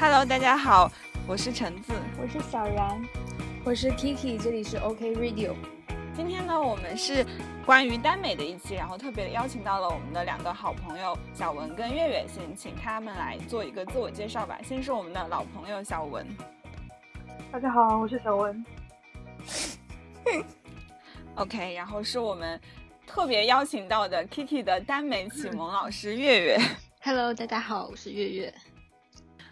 Hello，大家好，我是橙子，我是小然，我是 Kiki，这里是 OK Radio。今天呢，我们是关于耽美的一期，然后特别邀请到了我们的两个好朋友小文跟月月，先请他们来做一个自我介绍吧。先是我们的老朋友小文，大家好，我是小文。OK，然后是我们特别邀请到的 Kitty 的耽美启蒙老师月月。Hello，大家好，我是月月。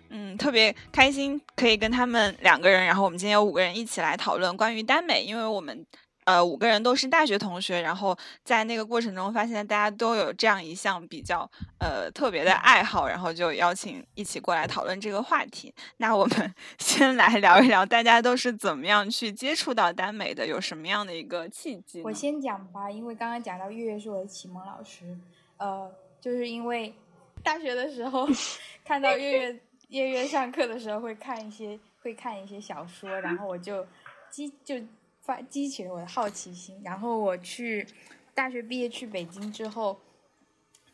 嗯，特别开心可以跟他们两个人，然后我们今天有五个人一起来讨论关于耽美，因为我们呃五个人都是大学同学，然后在那个过程中发现大家都有这样一项比较呃特别的爱好，然后就邀请一起过来讨论这个话题。那我们 先来聊一聊大家都是怎么样去接触到耽美的，有什么样的一个契机？我先讲吧，因为刚刚讲到月月是我的启蒙老师，呃，就是因为大学的时候看到月月。月月上课的时候会看一些会看一些小说，然后我就激就发激起了我的好奇心。然后我去大学毕业去北京之后，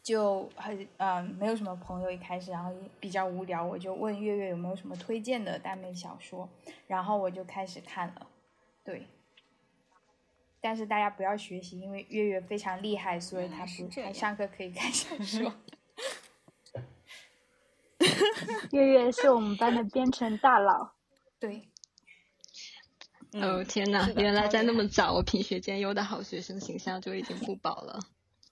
就很嗯、呃、没有什么朋友一开始，然后比较无聊，我就问月月有没有什么推荐的耽美小说，然后我就开始看了，对。但是大家不要学习，因为月月非常厉害，所以他不他上课可以看小说。月月是我们班的编程大佬，对。哦天哪！原来在那么早，我品学兼优的好学生形象就已经不保了。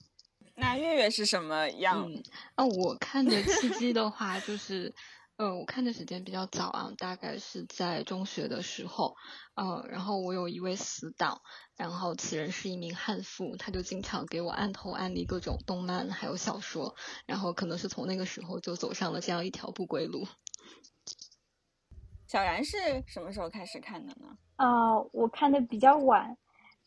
那月月是什么样？嗯，啊，我看的契机的话，就是，呃，我看的时间比较早啊，大概是在中学的时候，呃，然后我有一位死党，然后此人是一名悍妇，他就经常给我按头安利各种动漫还有小说，然后可能是从那个时候就走上了这样一条不归路。小然是什么时候开始看的呢？呃，我看的比较晚，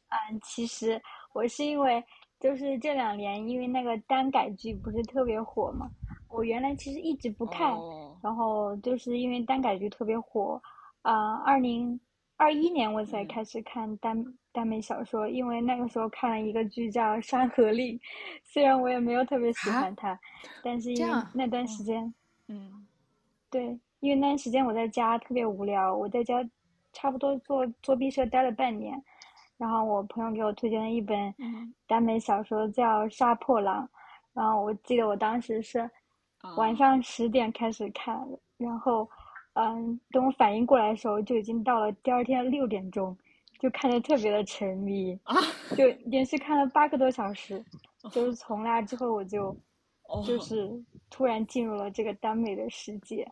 嗯，其实我是因为就是这两年因为那个耽改剧不是特别火嘛，我原来其实一直不看，哦、然后就是因为耽改剧特别火，啊、呃，二零二一年我才开始看耽耽美小说，因为那个时候看了一个剧叫《山河令》，虽然我也没有特别喜欢它，但是因为那段时间，嗯，对。因为那段时间我在家特别无聊，我在家差不多做做毕设待了半年，然后我朋友给我推荐了一本耽美小说叫《杀破狼》，然后我记得我当时是晚上十点开始看，然后嗯，等我反应过来的时候就已经到了第二天六点钟，就看得特别的沉迷，就连续看了八个多小时，就是从那之后我就就是突然进入了这个耽美的世界。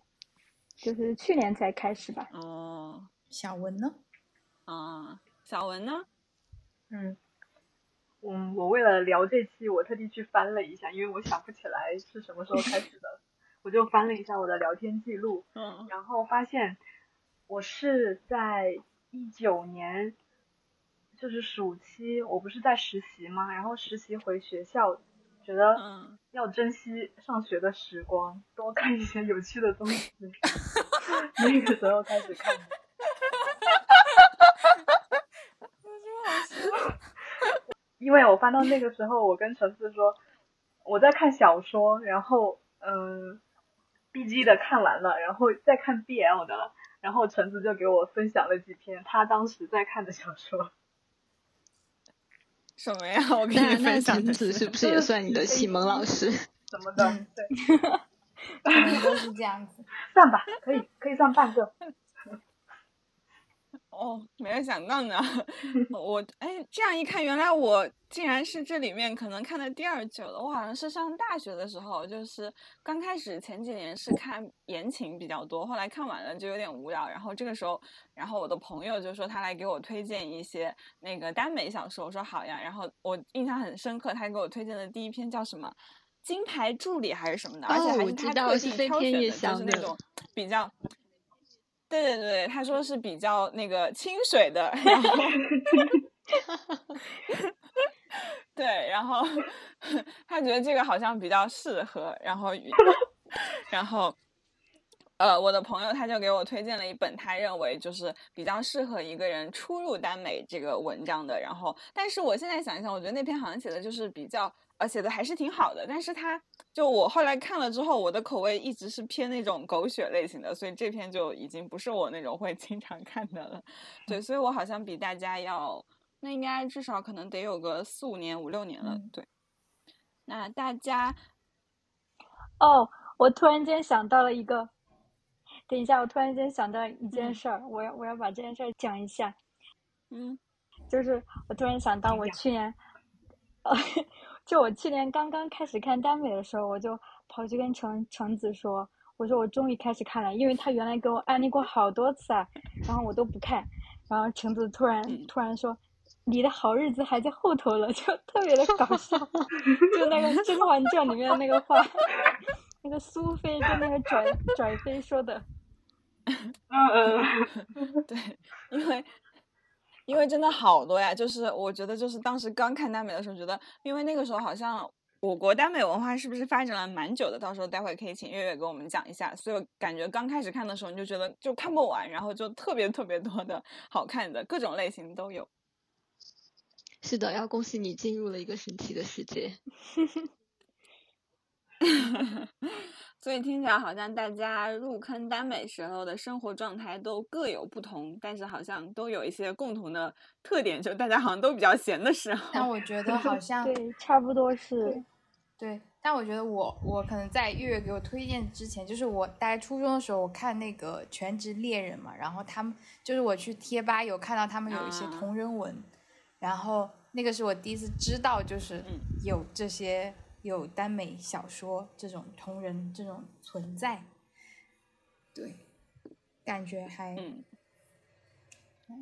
就是去年才开始吧。哦，小文呢？啊，小文呢？嗯，嗯，我为了聊这期，我特地去翻了一下，因为我想不起来是什么时候开始的，我就翻了一下我的聊天记录，嗯，然后发现我是在一九年，就是暑期，我不是在实习吗？然后实习回学校。觉得要珍惜上学的时光，嗯、多看一些有趣的东西。那个时候开始看的。因为我翻到那个时候，我跟橙子说我在看小说，然后嗯，B G 的看完了，然后再看 B L 的，然后橙子就给我分享了几篇他当时在看的小说。什么呀？我给你分享的是不是也算你的启蒙老师？怎么的，嗯、对，都是这样子。算吧，可以可以算半个。哦，没有想到呢，我哎，这样一看，原来我竟然是这里面可能看的第二久的。我好像是上大学的时候，就是刚开始前几年是看言情比较多，后来看完了就有点无聊。然后这个时候，然后我的朋友就说他来给我推荐一些那个耽美小说，我说好呀。然后我印象很深刻，他给我推荐的第一篇叫什么？金牌助理还是什么的，而且还是他特地挑选的，就是那种比较。对对对，他说是比较那个清水的，然后 对，然后他觉得这个好像比较适合，然后 然后呃，我的朋友他就给我推荐了一本他认为就是比较适合一个人初入耽美这个文章的。然后，但是我现在想一想，我觉得那篇好像写的就是比较，呃，写的还是挺好的。但是他就我后来看了之后，我的口味一直是偏那种狗血类型的，所以这篇就已经不是我那种会 经常看的了。对，所以我好像比大家要，那应该至少可能得有个四五年、五六年了。对，那大家，哦，我突然间想到了一个。等一下，我突然间想到一件事儿，我要我要把这件事儿讲一下。嗯，就是我突然想到，我去年，呃，就我去年刚刚开始看耽美的时候，我就跑去跟橙橙子说，我说我终于开始看了，因为他原来给我安利过好多次啊，然后我都不看，然后橙子突然突然说，你的好日子还在后头了，就特别的搞笑，就那个《甄嬛传》里面的那个话，那个苏菲跟那个拽拽妃说的。嗯 嗯，对，因为因为真的好多呀，就是我觉得就是当时刚看耽美的时候，觉得因为那个时候好像我国耽美文化是不是发展了蛮久的，到时候待会可以请月月给我们讲一下。所以感觉刚开始看的时候，你就觉得就看不完，然后就特别特别多的好看的各种类型都有。是的，要恭喜你进入了一个神奇的世界。所以听起来好像大家入坑耽美时候的生活状态都各有不同，但是好像都有一些共同的特点，就大家好像都比较闲的时候。但我觉得好 像对，差不多是。对，但我觉得我我可能在月月给我推荐之前，就是我大概初中的时候，我看那个《全职猎人》嘛，然后他们就是我去贴吧有看到他们有一些同人文，然后那个是我第一次知道，就是有这些。有耽美小说这种同人这种存在，对，感觉还嗯，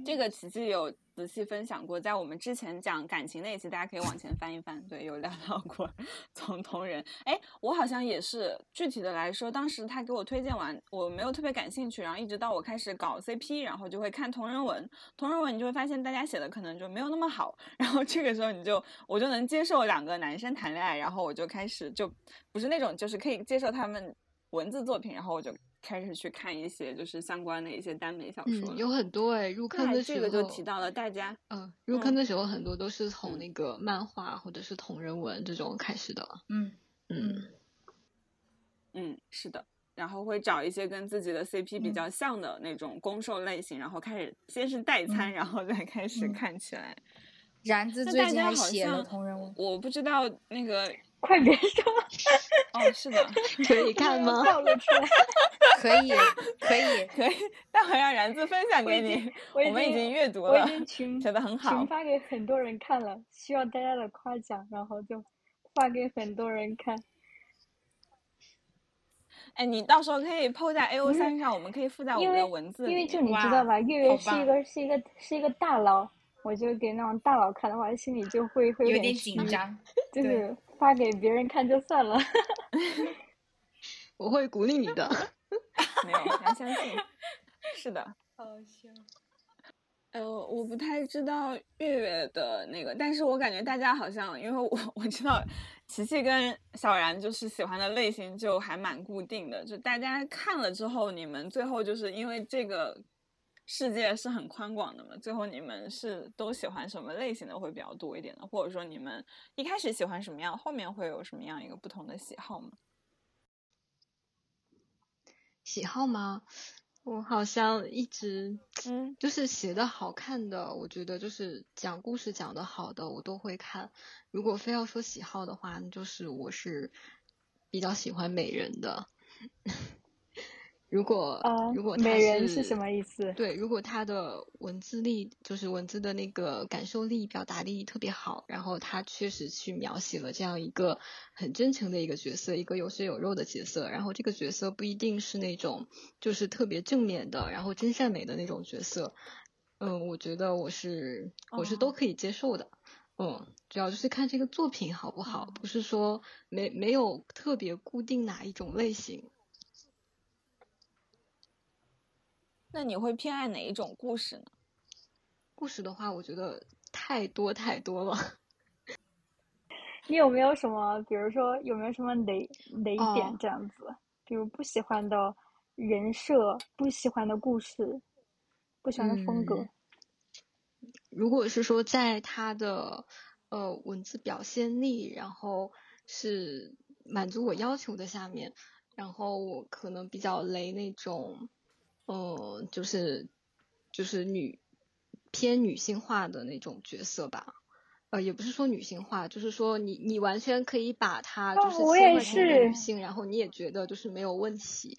这个其实有仔细分享过，在我们之前讲感情那一期，大家可以往前翻一翻，对，有聊到过从同人。哎，我好像也是具体的来说，当时他给我推荐完，我没有特别感兴趣，然后一直到我开始搞 CP，然后就会看同人文，同人文你就会发现大家写的可能就没有那么好，然后这个时候你就我就能接受两个男生谈恋爱，然后我就开始就不是那种就是可以接受他们文字作品，然后我就。开始去看一些就是相关的一些耽美小说，有很多哎。入坑的时候，这个就提到了大家。嗯，入坑的时候很多都是从那个漫画或者是同人文这种开始的。嗯嗯嗯，是的。然后会找一些跟自己的 CP 比较像的那种攻受类型，然后开始先是代餐，然后再开始看起来。然子最近还写了同人文，我不知道那个。快别说！哦，是的，可以看吗？暴露出来，可以，可以，可以。待会让然子分享给你。我们已经阅读了，我已经群写的很好，群发给很多人看了，需要大家的夸奖，然后就发给很多人看。哎，你到时候可以 PO 在 A O 三上，我们可以附在我们的文字里。因为就你知道吧，月月是一个是一个是一个大佬，我就给那种大佬看的话，心里就会会有点紧张，就是。发给别人看就算了，我会鼓励你的。没有，要相信。是的。好笑。呃，我不太知道月月的那个，但是我感觉大家好像，因为我我知道琪琪跟小然就是喜欢的类型就还蛮固定的，就大家看了之后，你们最后就是因为这个。世界是很宽广的嘛，最后你们是都喜欢什么类型的会比较多一点的，或者说你们一开始喜欢什么样，后面会有什么样一个不同的喜好吗？喜好吗？我好像一直嗯，就是写的好看的，我觉得就是讲故事讲的好的，我都会看。如果非要说喜好的话，就是我是比较喜欢美人的。如果如果美人是什么意思？对，如果他的文字力就是文字的那个感受力、表达力特别好，然后他确实去描写了这样一个很真诚的一个角色，一个有血有肉的角色，然后这个角色不一定是那种就是特别正面的，然后真善美的那种角色，嗯，我觉得我是我是都可以接受的，嗯，主要就是看这个作品好不好，不是说没没有特别固定哪一种类型。那你会偏爱哪一种故事呢？故事的话，我觉得太多太多了。你有没有什么，比如说有没有什么雷雷点这样子？比如不喜欢的人设，不喜欢的故事，不喜欢的风格。如果是说在他的呃文字表现力，然后是满足我要求的下面，然后我可能比较雷那种，嗯，就是就是女偏女性化的那种角色吧。呃，也不是说女性化，就是说你你完全可以把它就是切换成一个女性，然后你也觉得就是没有问题。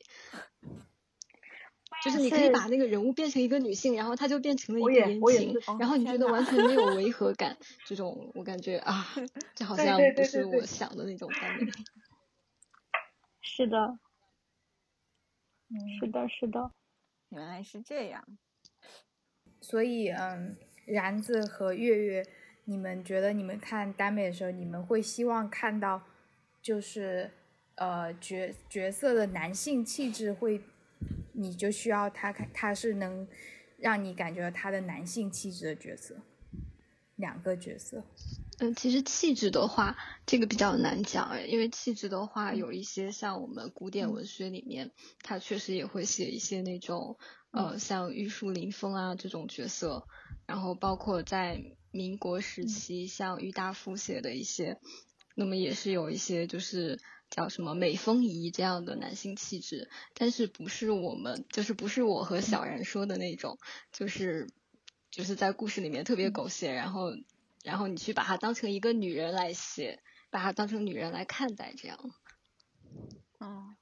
就是你可以把那个人物变成一个女性，然后她就变成了一个言情，然后你觉得完全没有违和感。这种我感觉啊，这好像不是我想的那种感觉。是的，是的，是的，原来是这样。所以，嗯，然子和月月，你们觉得你们看耽美的时候，你们会希望看到，就是呃角角色的男性气质会。你就需要他，看他是能让你感觉到他的男性气质的角色，两个角色。嗯，其实气质的话，这个比较难讲，因为气质的话，有一些像我们古典文学里面，他确实也会写一些那种，呃，像玉树临风啊这种角色，然后包括在民国时期，像郁达夫写的一些，那么也是有一些就是。叫什么美风仪这样的男性气质，但是不是我们，就是不是我和小然说的那种，就是就是在故事里面特别狗血，然后然后你去把它当成一个女人来写，把它当成女人来看待这样。嗯，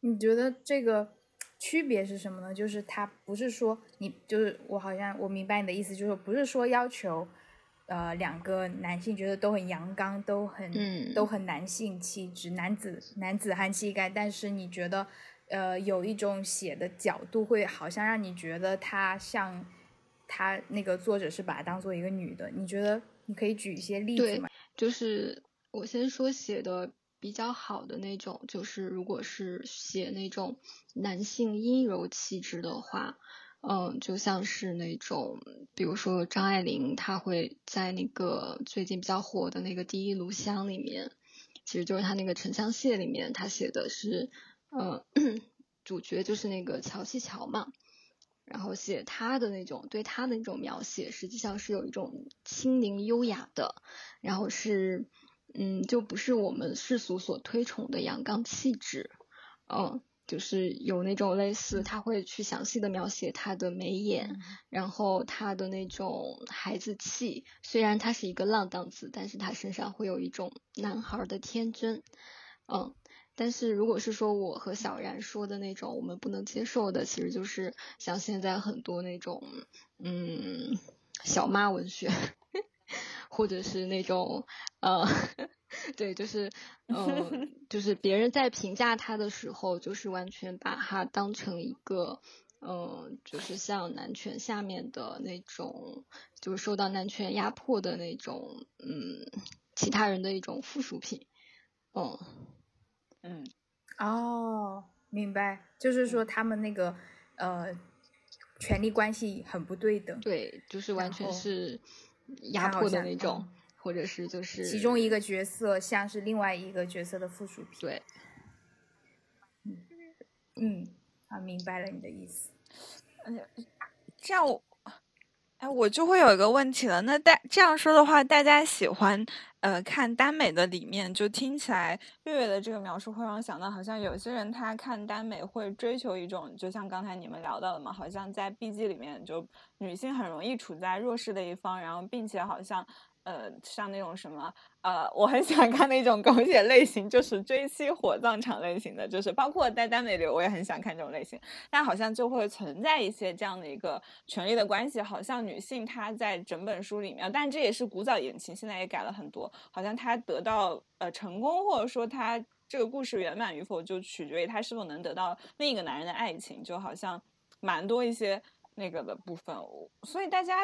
你觉得这个区别是什么呢？就是他不是说你，就是我好像我明白你的意思，就是不是说要求。呃，两个男性觉得都很阳刚，都很都很男性气质，男子男子汉气概。但是你觉得，呃，有一种写的角度会好像让你觉得他像他那个作者是把他当做一个女的。你觉得你可以举一些例子吗？就是我先说写的比较好的那种，就是如果是写那种男性阴柔气质的话。嗯，就像是那种，比如说张爱玲，她会在那个最近比较火的那个《第一炉香》里面，其实就是她那个《沉香屑》里面，她写的是，嗯，主角就是那个乔西乔嘛，然后写他的那种对他的那种描写，实际上是有一种轻灵优雅的，然后是，嗯，就不是我们世俗所推崇的阳刚气质，嗯。就是有那种类似，他会去详细的描写他的眉眼，然后他的那种孩子气。虽然他是一个浪荡子，但是他身上会有一种男孩的天真。嗯，但是如果是说我和小然说的那种我们不能接受的，其实就是像现在很多那种嗯小妈文学，或者是那种呃。对，就是，嗯，就是别人在评价他的时候，就是完全把他当成一个，嗯，就是像男权下面的那种，就是受到男权压迫的那种，嗯，其他人的一种附属品，嗯，嗯，哦，明白，就是说他们那个，呃，权力关系很不对等，对，就是完全是压迫的那种。或者是就是其中一个角色像是另外一个角色的附属品。对，嗯嗯，啊，明白了你的意思。嗯，这样我，哎，我就会有一个问题了。那大这样说的话，大家喜欢呃看耽美的里面，就听起来月月的这个描述会让我想到，好像有些人他看耽美会追求一种，就像刚才你们聊到的嘛，好像在 B G 里面，就女性很容易处在弱势的一方，然后并且好像。呃，像那种什么，呃，我很喜欢看那种狗血类型，就是追妻火葬场类型的，就是包括在耽美里，我也很喜欢看这种类型。但好像就会存在一些这样的一个权力的关系，好像女性她在整本书里面，但这也是古早言情，现在也改了很多。好像她得到呃成功，或者说她这个故事圆满与否，就取决于她是否能得到另一个男人的爱情，就好像蛮多一些那个的部分。所以大家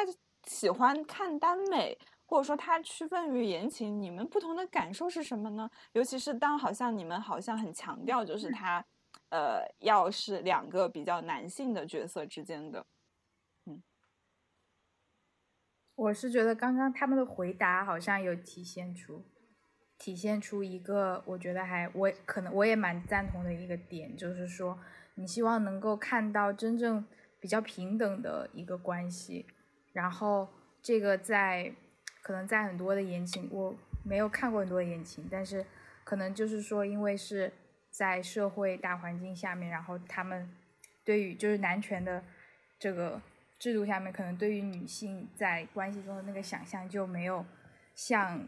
喜欢看耽美。或者说它区分于言情，你们不同的感受是什么呢？尤其是当好像你们好像很强调，就是它，呃，要是两个比较男性的角色之间的，嗯，我是觉得刚刚他们的回答好像有体现出，体现出一个我觉得还我可能我也蛮赞同的一个点，就是说你希望能够看到真正比较平等的一个关系，然后这个在可能在很多的言情我没有看过很多言情，但是可能就是说因为是在社会大环境下面，然后他们对于就是男权的这个。制度下面，可能对于女性在关系中的那个想象就没有像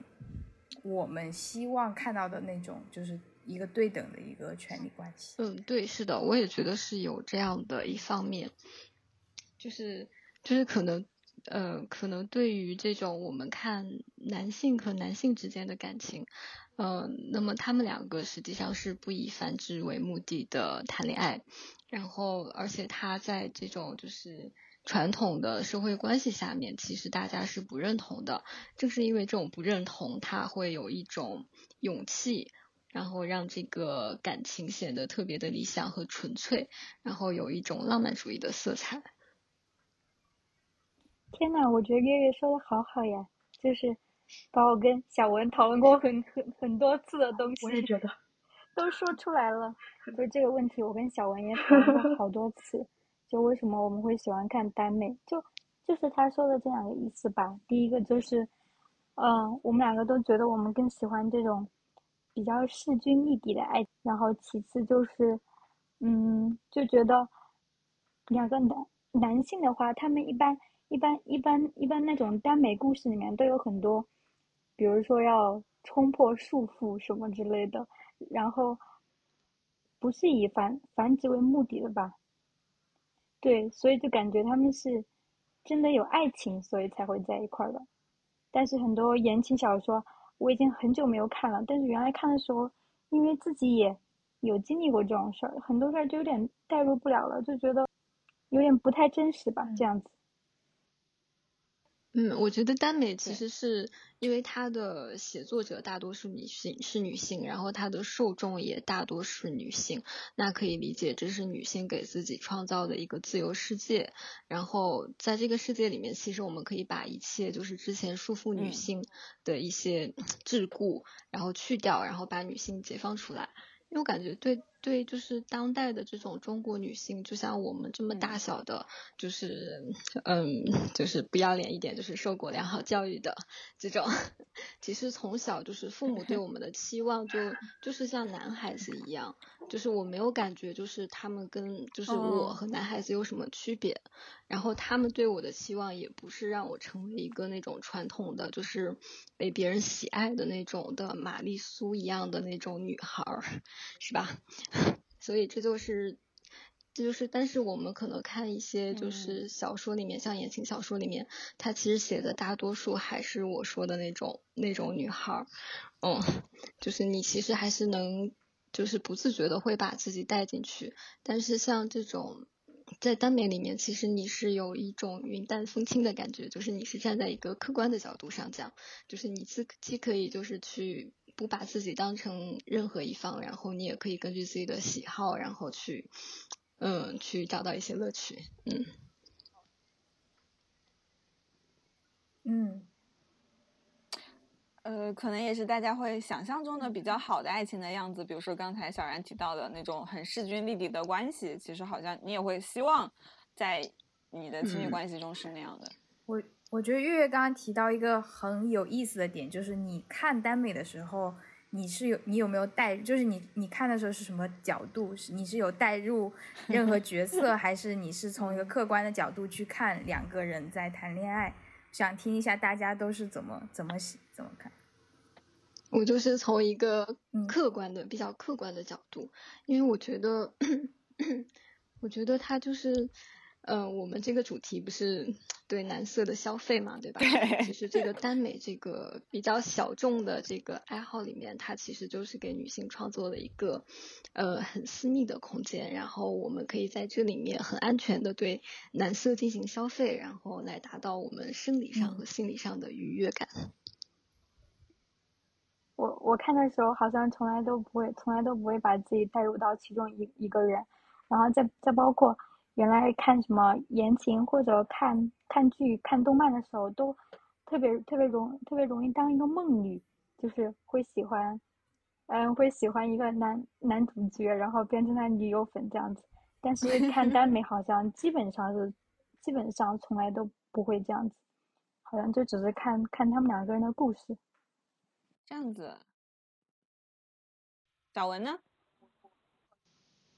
我们希望看到的那种，就是一个对等的一个权利关系。嗯，对，是的，我也觉得是有这样的一方面，就是就是可能呃，可能对于这种我们看男性和男性之间的感情，嗯，那么他们两个实际上是不以繁殖为目的的谈恋爱，然后而且他在这种就是。传统的社会关系下面，其实大家是不认同的。正是因为这种不认同，他会有一种勇气，然后让这个感情显得特别的理想和纯粹，然后有一种浪漫主义的色彩。天呐，我觉得月月说的好好呀，就是把我跟小文讨论过很很很多次的东西，我也觉得都说出来了。就这个问题，我跟小文也 讨论过好多次。就为什么我们会喜欢看耽美？就就是他说的这两个意思吧。第一个就是，嗯，我们两个都觉得我们更喜欢这种比较势均力敌的爱。然后其次就是，嗯，就觉得两个男男性的话，他们一般一般一般一般那种耽美故事里面都有很多，比如说要冲破束缚什么之类的，然后不是以繁繁殖为目的的吧。对，所以就感觉他们是真的有爱情，所以才会在一块儿的。但是很多言情小说我已经很久没有看了，但是原来看的时候，因为自己也有经历过这种事儿，很多事儿就有点代入不了了，就觉得有点不太真实吧，这样子。嗯，我觉得耽美其实是因为它的写作者大多数女性是女性，然后它的受众也大多是女性，那可以理解这是女性给自己创造的一个自由世界。然后在这个世界里面，其实我们可以把一切就是之前束缚女性的一些 桎梏，然后去掉，然后把女性解放出来。因为我感觉对。对，就是当代的这种中国女性，就像我们这么大小的，就是嗯，就是不要脸一点，就是受过良好教育的这种，其实从小就是父母对我们的期望，就就是像男孩子一样，就是我没有感觉，就是他们跟就是我和男孩子有什么区别，然后他们对我的期望也不是让我成为一个那种传统的，就是被别人喜爱的那种的玛丽苏一样的那种女孩儿，是吧？所以这就是，这就是，但是我们可能看一些就是小说里面，像言情小说里面，它其实写的大多数还是我说的那种那种女孩儿，嗯，就是你其实还是能，就是不自觉的会把自己带进去。但是像这种在耽美里面，其实你是有一种云淡风轻的感觉，就是你是站在一个客观的角度上讲，就是你自既可以就是去。不把自己当成任何一方，然后你也可以根据自己的喜好，然后去，嗯，去找到一些乐趣，嗯，嗯，呃，可能也是大家会想象中的比较好的爱情的样子，比如说刚才小然提到的那种很势均力敌的关系，其实好像你也会希望在你的亲密关系中是那样的。我。我觉得月月刚刚提到一个很有意思的点，就是你看耽美的时候，你是有你有没有带，就是你你看的时候是什么角度？是你是有带入任何角色，还是你是从一个客观的角度去看两个人在谈恋爱？想听一下大家都是怎么怎么怎么看？我就是从一个客观的、比较客观的角度，因为我觉得，我觉得他就是。嗯，我们这个主题不是对男色的消费嘛，对吧？对。其实这个耽美这个比较小众的这个爱好里面，它其实就是给女性创作了一个呃很私密的空间，然后我们可以在这里面很安全的对男色进行消费，然后来达到我们生理上和心理上的愉悦感。我我看的时候好像从来都不会，从来都不会把自己带入到其中一一个人，然后再再包括。原来看什么言情或者看看剧、看动漫的时候，都特别特别容特别容易当一个梦女，就是会喜欢，嗯，会喜欢一个男男主角，然后变成他女友粉这样子。但是看耽美好像基本上是，基本上从来都不会这样子，好像就只是看看他们两个人的故事。这样子，小文呢？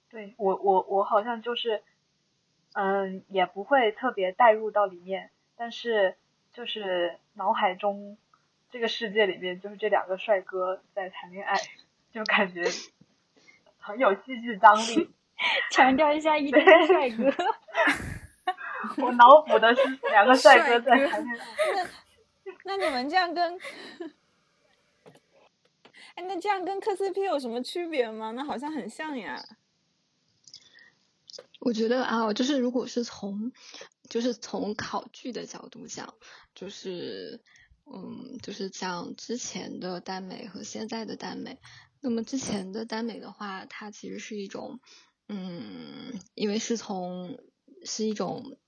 对我我我好像就是，嗯，也不会特别带入到里面，但是就是脑海中这个世界里面就是这两个帅哥在谈恋爱，就感觉很有戏剧张力。强调一下，一定是帅哥。我脑补的是两个帅哥在谈恋爱。那那你们这样跟，哎，那这样跟磕 CP 有什么区别吗？那好像很像呀。我觉得啊，就是如果是从，就是从考据的角度讲，就是，嗯，就是讲之前的耽美和现在的耽美。那么之前的耽美的话，它其实是一种。嗯，因为是从是一种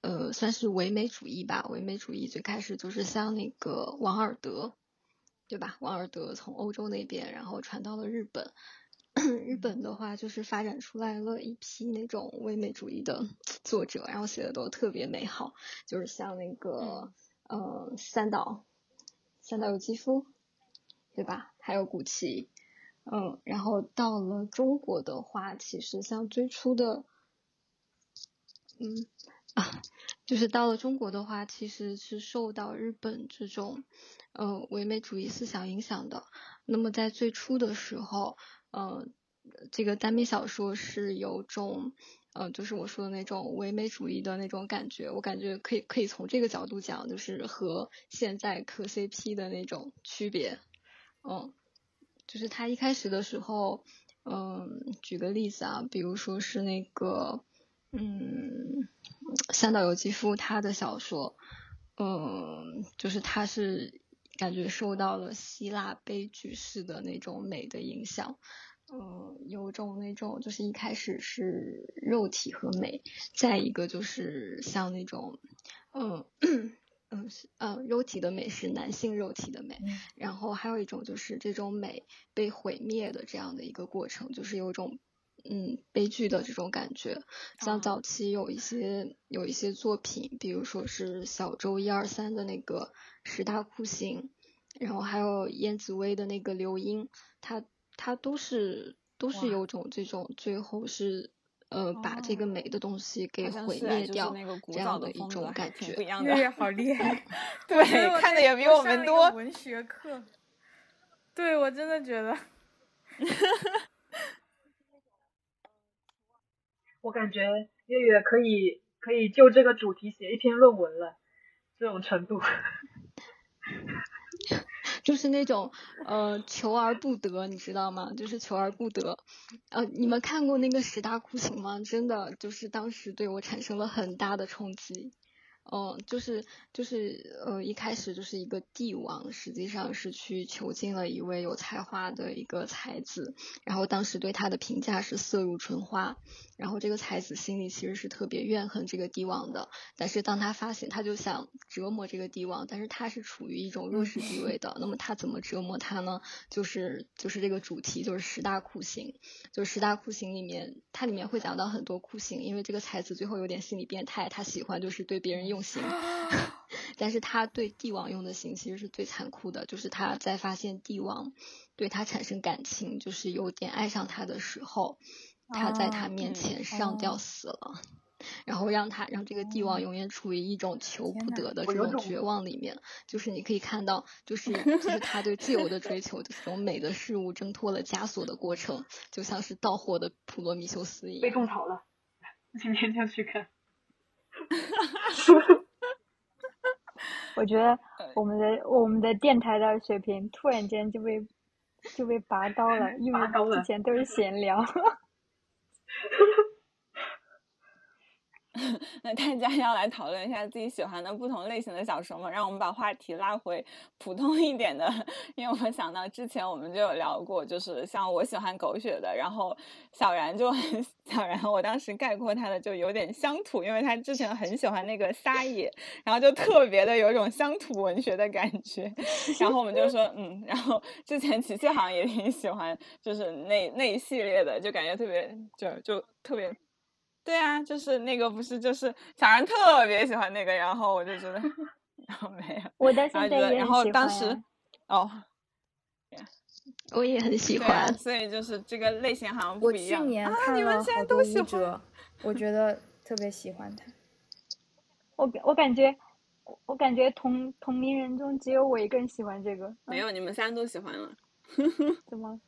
呃，算是唯美主义吧。唯美主义最开始就是像那个王尔德，对吧？王尔德从欧洲那边，然后传到了日本。日本的话，就是发展出来了一批那种唯美主义的 作者，然后写的都特别美好，就是像那个呃三岛三岛由纪夫，对吧？还有古奇。嗯，然后到了中国的话，其实像最初的，嗯啊，就是到了中国的话，其实是受到日本这种呃唯美主义思想影响的。那么在最初的时候，呃，这个耽美小说是有种呃，就是我说的那种唯美主义的那种感觉。我感觉可以可以从这个角度讲，就是和现在磕 CP 的那种区别，嗯。就是他一开始的时候，嗯，举个例子啊，比如说是那个，嗯，三岛由纪夫他的小说，嗯，就是他是感觉受到了希腊悲剧式的那种美的影响，嗯，有种那种就是一开始是肉体和美，再一个就是像那种，嗯。嗯，是嗯，肉体的美是男性肉体的美，然后还有一种就是这种美被毁灭的这样的一个过程，就是有种嗯悲剧的这种感觉。像早期有一些有一些作品，比如说是小周一二三的那个十大酷刑，然后还有燕子薇的那个流音，它它都是都是有种这种最后是。呃，把这个美的东西给毁灭掉，这样的一种感觉。月月好厉害，对，看的也比我们多。文学课，对我真的觉得，我感觉月月可以可以就这个主题写一篇论文了，这种程度。就是那种呃求而不得，你知道吗？就是求而不得。呃，你们看过那个十大酷刑吗？真的就是当时对我产生了很大的冲击。嗯，就是就是呃，一开始就是一个帝王，实际上是去囚禁了一位有才华的一个才子，然后当时对他的评价是色如春花，然后这个才子心里其实是特别怨恨这个帝王的，但是当他发现，他就想折磨这个帝王，但是他是处于一种弱势地位的，那么他怎么折磨他呢？就是就是这个主题就是十大酷刑，就是十大酷刑里面，它里面会讲到很多酷刑，因为这个才子最后有点心理变态，他喜欢就是对别人用。刑，但是他对帝王用的刑其实是最残酷的，就是他在发现帝王对他产生感情，就是有点爱上他的时候，他在他面前上吊死了，然后让他让这个帝王永远处于一种求不得的这种绝望里面。就是你可以看到，就是就是他对自由的追求，这种美的事物挣脱了枷锁的过程，就像是到货的普罗米修斯一样。被种草了，今天就去看。我觉得我们的我们的电台的水平突然间就被就被拔高了，因为之前都是闲聊。那大家要来讨论一下自己喜欢的不同类型的小说吗？让我们把话题拉回普通一点的，因为我想到之前我们就有聊过，就是像我喜欢狗血的，然后小然就很 小然，我当时概括他的就有点乡土，因为他之前很喜欢那个撒野，然后就特别的有一种乡土文学的感觉，然后我们就说嗯，然后之前琪琪好像也挺喜欢，就是那那一系列的，就感觉特别就就特别。对啊，就是那个不是，就是小然特别喜欢那个，然后我就觉得，然后没有，我到现在也然后当时，哦，我也很喜欢，所以就是这个类型好像不一样。我去年看了好多舞者，我觉得特别喜欢他。我我感觉，我感觉同同龄人中只有我一个人喜欢这个。没有，你们三都喜欢了。怎么？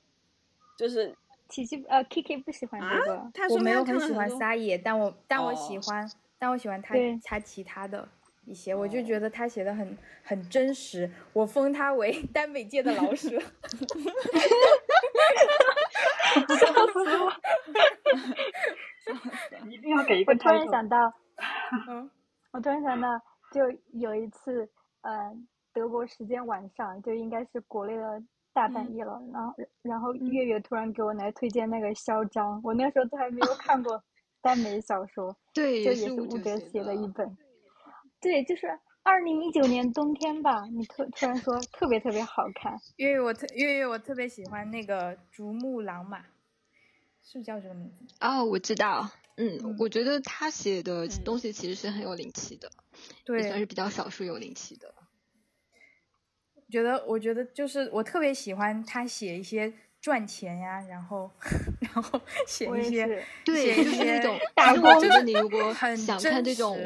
就是。琪琪呃，Kiki 不喜欢这个，我没有很喜欢撒野，但我但我喜欢，但我喜欢他他其他的一些，我就觉得他写的很很真实，我封他为 耽美界的老舍。笑死我！一定要给一个。我突然想到，我突然想到，就有一次，呃，德国时间晚上，就应该是国内的。大半夜了，然后然后月月突然给我来推荐那个《嚣张》，我那时候都还没有看过 耽美小说，对，这也是吴哲写的一本，对，就是二零一九年冬天吧，你突突然说特别特别好看，月月我特月月我特别喜欢那个竹木狼马，是不是叫这个名字？哦，我知道，嗯，我觉得他写的东西其实是很有灵气的，对，也算是比较少数有灵气的。觉得，我觉得就是我特别喜欢他写一些赚钱呀，然后，然后写一些，对，就是那种。我觉得你如果想看这种，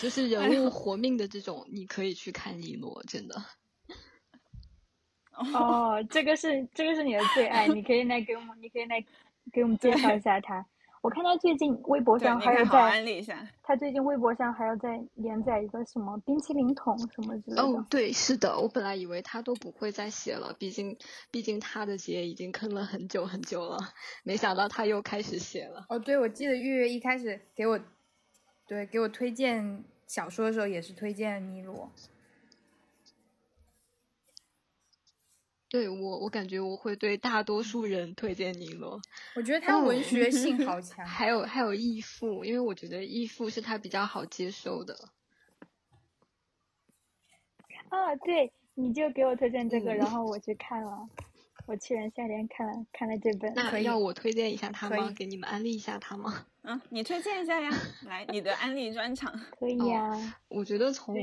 就是人物活命的这种，你可以去看一诺，真的。哦，这个是这个是你的最爱，你可以来给我们，你可以来给我们介绍一下他。我看他最近微博上还有在，他最近微博上还要在连载一个什么冰淇淋桶什么之类的。哦，对，是的，我本来以为他都不会再写了，毕竟毕竟他的结已经坑了很久很久了，没想到他又开始写了。哦，对，我记得月月一开始给我，对，给我推荐小说的时候也是推荐尼罗。对我，我感觉我会对大多数人推荐尼罗。我觉得他文学性好 强。还有还有义父，因为我觉得义父是他比较好接受的。啊，对，你就给我推荐这个，然后我去看了。我去年夏天看了看了这本。那要我推荐一下他吗？给你们安利一下他吗？嗯，你推荐一下呀，来，你的安利专场。可以呀。我觉得从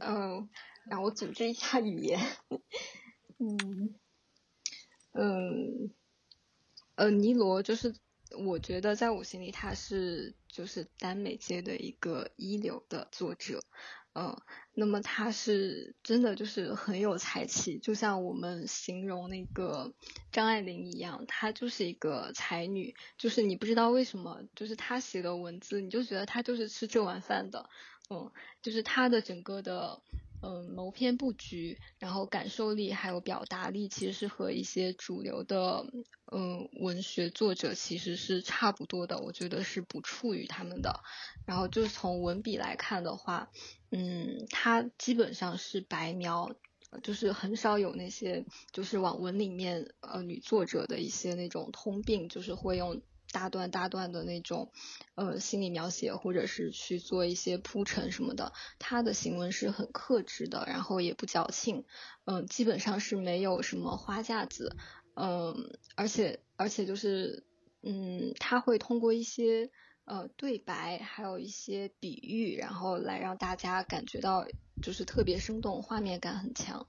嗯，让我组织一下语言。嗯，嗯，呃，尼罗就是，我觉得在我心里他是就是耽美界的一个一流的作者，嗯，那么他是真的就是很有才气，就像我们形容那个张爱玲一样，她就是一个才女，就是你不知道为什么，就是她写的文字，你就觉得她就是吃这碗饭的，嗯，就是她的整个的。嗯，谋篇布局，然后感受力还有表达力，其实是和一些主流的嗯文学作者其实是差不多的，我觉得是不处于他们的。然后就是从文笔来看的话，嗯，他基本上是白描，就是很少有那些就是网文里面呃女作者的一些那种通病，就是会用。大段大段的那种，呃，心理描写，或者是去做一些铺陈什么的，他的行文是很克制的，然后也不矫情，嗯，基本上是没有什么花架子，嗯，而且而且就是，嗯，他会通过一些呃对白，还有一些比喻，然后来让大家感觉到就是特别生动，画面感很强，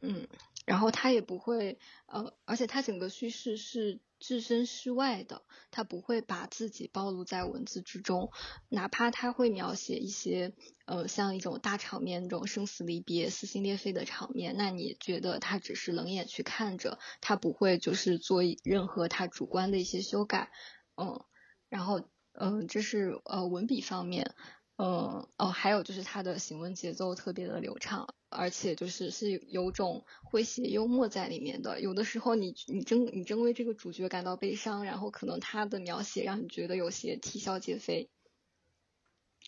嗯，然后他也不会，呃，而且他整个叙事是。置身事外的，他不会把自己暴露在文字之中，哪怕他会描写一些，呃，像一种大场面，那种生死离别、撕心裂肺的场面，那你觉得他只是冷眼去看着，他不会就是做任何他主观的一些修改，嗯，然后，嗯，这是呃文笔方面。嗯哦，还有就是他的行文节奏特别的流畅，而且就是是有种诙谐幽默在里面的。有的时候你你真你真为这个主角感到悲伤，然后可能他的描写让你觉得有些啼笑皆非。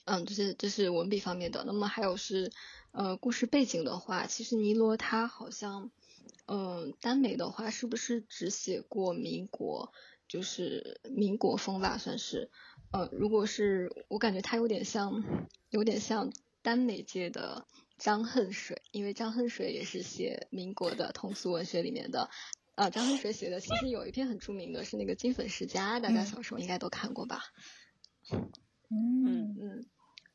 嗯，这是这是文笔方面的。那么还有是呃故事背景的话，其实尼罗他好像嗯耽美的话，是不是只写过民国，就是民国风吧，算是。呃，如果是我感觉他有点像，有点像耽美界的张恨水，因为张恨水也是写民国的通俗文学里面的。啊，张恨水写的其实有一篇很著名的是那个《金粉世家》，大家小时候应该都看过吧？嗯嗯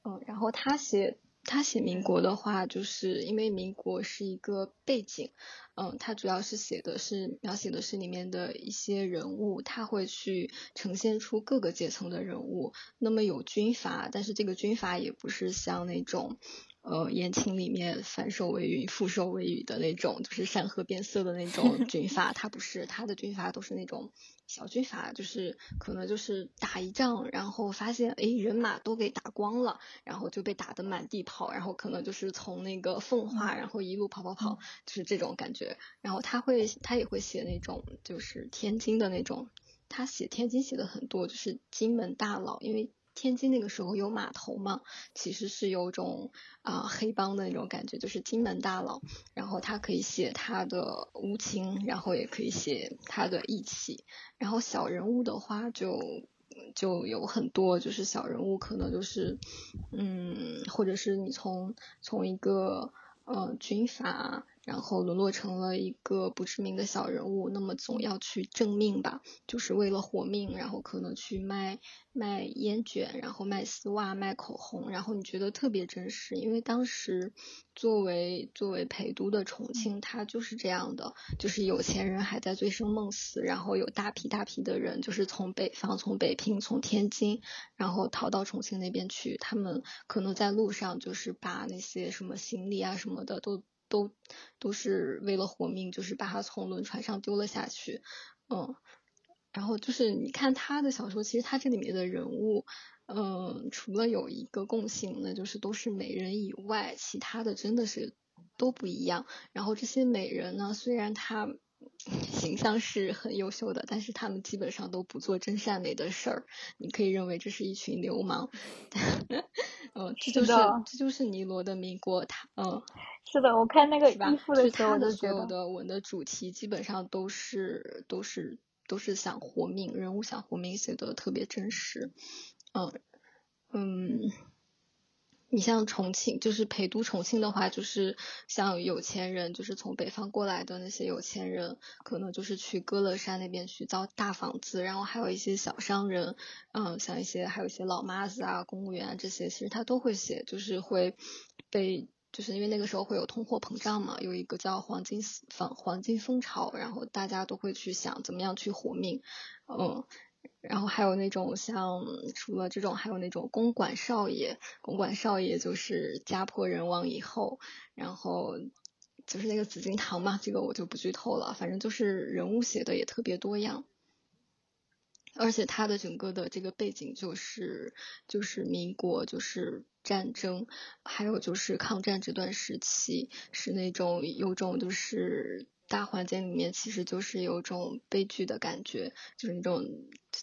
嗯，然后他写他写民国的话，就是因为民国是一个背景，嗯，他主要是写的是描写的是里面的一些人物，他会去呈现出各个阶层的人物。那么有军阀，但是这个军阀也不是像那种。呃，言情里面反手为云，覆手为雨的那种，就是山河变色的那种 军阀，他不是，他的军阀都是那种小军阀，就是可能就是打一仗，然后发现哎人马都给打光了，然后就被打得满地跑，然后可能就是从那个奉化，然后一路跑跑跑，就是这种感觉。然后他会，他也会写那种就是天津的那种，他写天津写的很多，就是金门大佬，因为。天津那个时候有码头嘛，其实是有种啊黑帮的那种感觉，就是金门大佬，然后他可以写他的无情，然后也可以写他的义气，然后小人物的话就就有很多，就是小人物可能就是嗯，或者是你从从一个呃军阀。然后沦落成了一个不知名的小人物，那么总要去挣命吧，就是为了活命，然后可能去卖卖烟卷，然后卖丝袜、卖口红，然后你觉得特别真实，因为当时作为作为陪都的重庆，它就是这样的，就是有钱人还在醉生梦死，然后有大批大批的人就是从北方、从北平、从天津，然后逃到重庆那边去，他们可能在路上就是把那些什么行李啊什么的都。都都是为了活命，就是把他从轮船上丢了下去，嗯，然后就是你看他的小说，其实他这里面的人物，嗯，除了有一个共性，那就是都是美人以外，其他的真的是都不一样。然后这些美人呢，虽然他 形象是很优秀的，但是他们基本上都不做真善美的事儿，你可以认为这是一群流氓。嗯，这就是这就是尼罗的民国，他嗯。是的，我看那个衣服的时候，他的所有的文的主题基本上都是都是都是想活命，人物想活命写的特别真实。嗯嗯，你像重庆，就是陪都重庆的话，就是像有钱人，就是从北方过来的那些有钱人，可能就是去歌乐山那边去造大房子，然后还有一些小商人，嗯，像一些还有一些老妈子啊、公务员啊这些，其实他都会写，就是会被。就是因为那个时候会有通货膨胀嘛，有一个叫黄金房黄金风潮，然后大家都会去想怎么样去活命，嗯，然后还有那种像除了这种，还有那种公馆少爷，公馆少爷就是家破人亡以后，然后就是那个紫金堂嘛，这个我就不剧透了，反正就是人物写的也特别多样。而且他的整个的这个背景就是就是民国就是战争，还有就是抗战这段时期是那种有种就是大环境里面其实就是有种悲剧的感觉，就是那种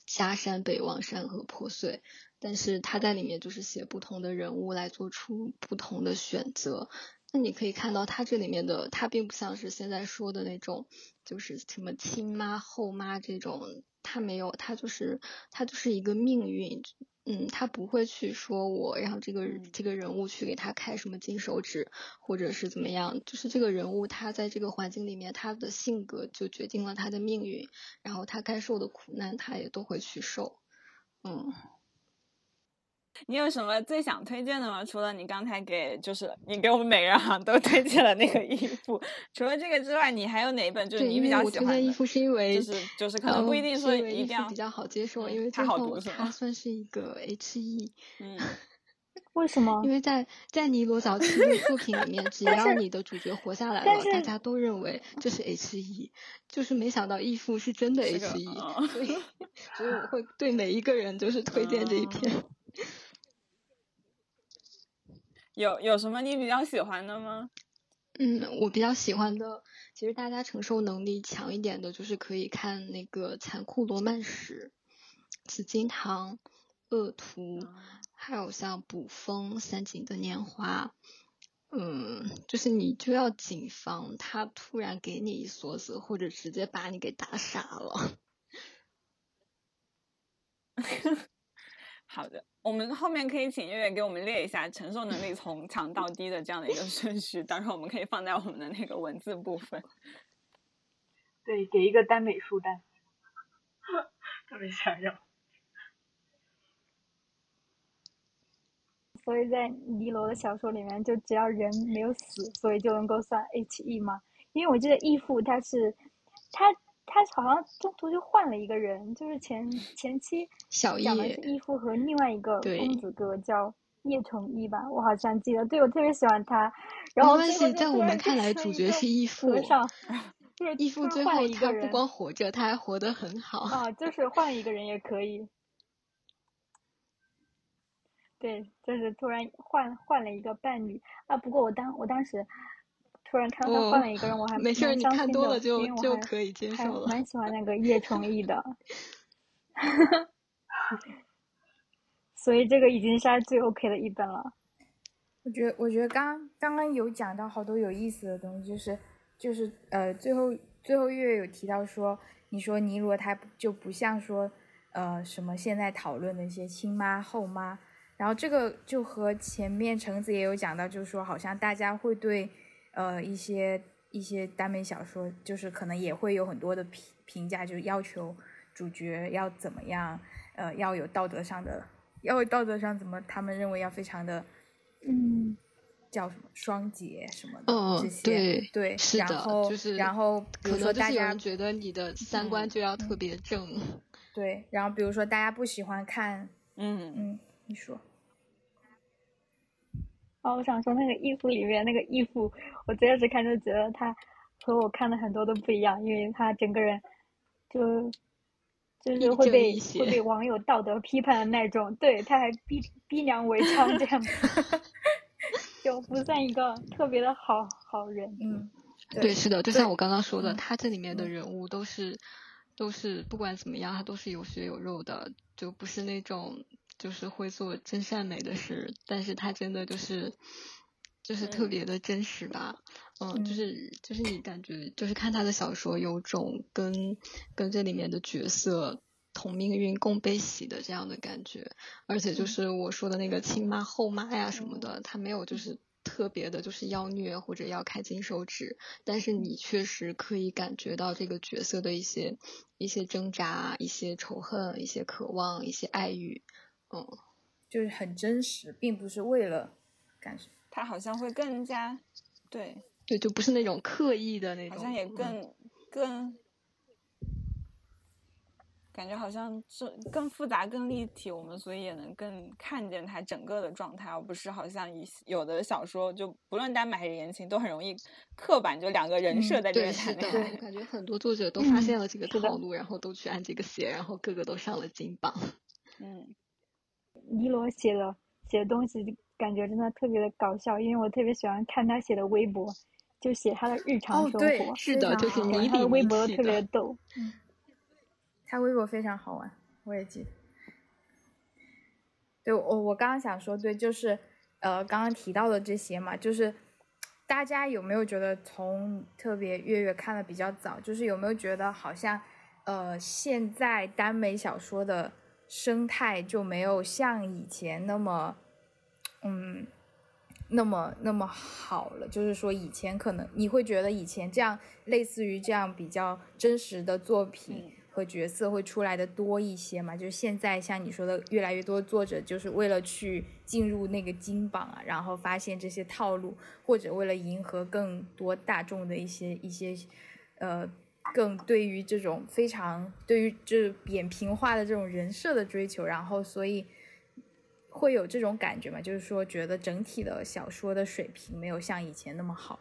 家山北望山河破碎，但是他在里面就是写不同的人物来做出不同的选择。那你可以看到他这里面的他并不像是现在说的那种就是什么亲妈后妈这种。他没有，他就是他就是一个命运，嗯，他不会去说我让这个这个人物去给他开什么金手指，或者是怎么样，就是这个人物他在这个环境里面，他的性格就决定了他的命运，然后他该受的苦难他也都会去受，嗯。你有什么最想推荐的吗？除了你刚才给，就是你给我们每个人好像都推荐了那个衣服，除了这个之外，你还有哪一本就是你比较喜欢的？衣服是因为就是就是可能不一定说一定要比较好接受，因为它好读，它算是一个 H E。嗯，为什么？因为在在尼罗早期的作品里面，只要你的主角活下来了，大家都认为这是 H E，就是没想到义父是真的 H E，所以 所以我会对每一个人就是推荐这一篇。有有什么你比较喜欢的吗？嗯，我比较喜欢的，其实大家承受能力强一点的，就是可以看那个《残酷罗曼史》《紫金堂》《恶徒》，还有像捕风、三井的年华，嗯，就是你就要谨防他突然给你一梭子，或者直接把你给打傻了。好的，我们后面可以请月月给我们列一下承受能力从强到低的这样的一个顺序，到时候我们可以放在我们的那个文字部分。对，给一个单美书单，特别想要。所以在尼罗的小说里面，就只要人没有死，所以就能够算 H E 吗？因为我记得义父他是他他好像中途就换了一个人，就是前 前期讲的是义父和另外一个公子哥叫叶崇一吧，我好像记得。对我特别喜欢他。然后没关系，在我们看来，主角是义父。义父最后他不光活着，他还活得很好。啊，就是换一个人也可以。对，就是突然换换了一个伴侣啊！不过我当我当时突然看到他换了一个人，我还没事，你看多了就就可以接受了。蛮喜欢那个叶崇义的，所以这个已经是他最 OK 的一本了。我觉得，我觉得刚刚刚有讲到好多有意思的东西，就是就是呃，最后最后月月有提到说，你说尼罗他就不像说呃什么现在讨论的一些亲妈后妈。然后这个就和前面橙子也有讲到，就是说好像大家会对，呃一些一些耽美小说，就是可能也会有很多的评评价，就是要求主角要怎么样，呃要有道德上的，要有道德上怎么，他们认为要非常的，嗯，叫什么双节什么的这些，对对，是的，就是然后比如说大家觉得你的三观就要特别正，对，然后比如说大家不喜欢看，嗯。嗯。你说，哦，我想说那个义父里面那个义父，我最开始看就觉得他和我看的很多都不一样，因为他整个人就就是会被会被网友道德批判的那种，对，他还逼逼良为娼这样，就不算一个特别的好好人。嗯，对，是的，就像我刚刚说的，他这里面的人物都是都是不管怎么样，他都是有血有肉的，就不是那种。就是会做真善美的事，但是他真的就是，就是特别的真实吧，嗯，就是就是你感觉就是看他的小说，有种跟跟这里面的角色同命运共悲喜的这样的感觉，而且就是我说的那个亲妈后妈呀什么的，他没有就是特别的，就是要虐或者要开金手指，但是你确实可以感觉到这个角色的一些一些挣扎、一些仇恨、一些渴望、一些爱欲。嗯，就是很真实，并不是为了干什么。他好像会更加，对对，就不是那种刻意的那种，好像也更更感觉好像是更复杂、更立体。我们所以也能更看见他整个的状态，而不是好像一有的小说，就不论耽美还是言情，都很容易刻板，就两个人设在这边谈恋爱。感觉 很多作者都发现了这个套路，然后都去按这个写，然后个个都上了金榜。嗯。尼罗写的写的东西，感觉真的特别的搞笑，因为我特别喜欢看他写的微博，就写他的日常生活。是的，就是尼他的微博特别逗。嗯，他微博非常好玩，我也记得。对，我我刚刚想说，对，就是呃，刚刚提到的这些嘛，就是大家有没有觉得从特别月月看的比较早，就是有没有觉得好像呃，现在耽美小说的。生态就没有像以前那么，嗯，那么那么好了。就是说，以前可能你会觉得以前这样类似于这样比较真实的作品和角色会出来的多一些嘛？就是现在像你说的，越来越多作者就是为了去进入那个金榜啊，然后发现这些套路，或者为了迎合更多大众的一些一些，呃。更对于这种非常对于就是扁平化的这种人设的追求，然后所以会有这种感觉嘛？就是说，觉得整体的小说的水平没有像以前那么好。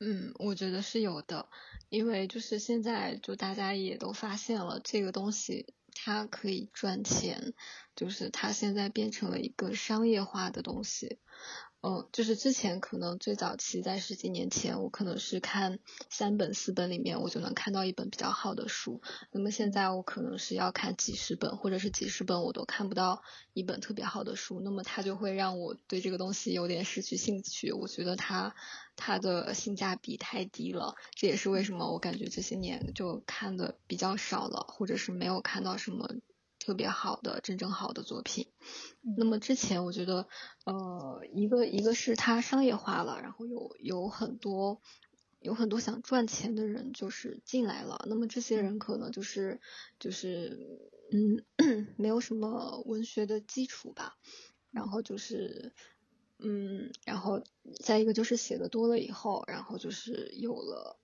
嗯，我觉得是有的，因为就是现在就大家也都发现了这个东西它可以赚钱，就是它现在变成了一个商业化的东西。嗯，就是之前可能最早期在十几年前，我可能是看三本四本里面我就能看到一本比较好的书，那么现在我可能是要看几十本或者是几十本我都看不到一本特别好的书，那么它就会让我对这个东西有点失去兴趣，我觉得它它的性价比太低了，这也是为什么我感觉这些年就看的比较少了，或者是没有看到什么。特别好的真正好的作品，那么之前我觉得，呃，一个一个是它商业化了，然后有有很多有很多想赚钱的人就是进来了，那么这些人可能就是就是嗯 没有什么文学的基础吧，然后就是嗯，然后再一个就是写的多了以后，然后就是有了。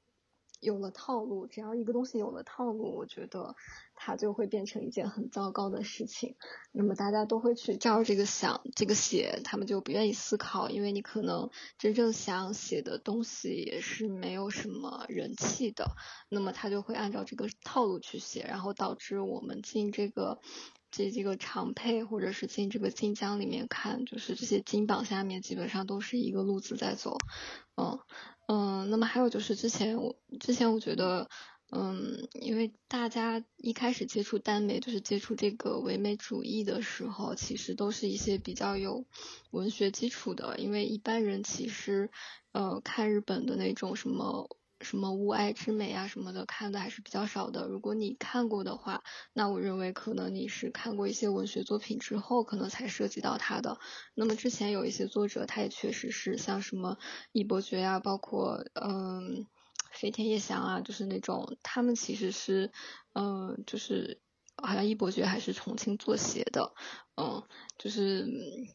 有了套路，只要一个东西有了套路，我觉得它就会变成一件很糟糕的事情。那么大家都会去照这个想、这个写，他们就不愿意思考，因为你可能真正想写的东西也是没有什么人气的。那么他就会按照这个套路去写，然后导致我们进这个这这个长配或者是进这个晋江里面看，就是这些金榜下面基本上都是一个路子在走，嗯。嗯，那么还有就是之前我之前我觉得，嗯，因为大家一开始接触耽美，就是接触这个唯美主义的时候，其实都是一些比较有文学基础的，因为一般人其实，呃，看日本的那种什么。什么物哀之美啊什么的看的还是比较少的。如果你看过的话，那我认为可能你是看过一些文学作品之后，可能才涉及到它的。那么之前有一些作者，他也确实是像什么易伯爵啊，包括嗯飞天叶翔啊，就是那种他们其实是嗯就是。好像一伯爵还是重庆作协的，嗯，就是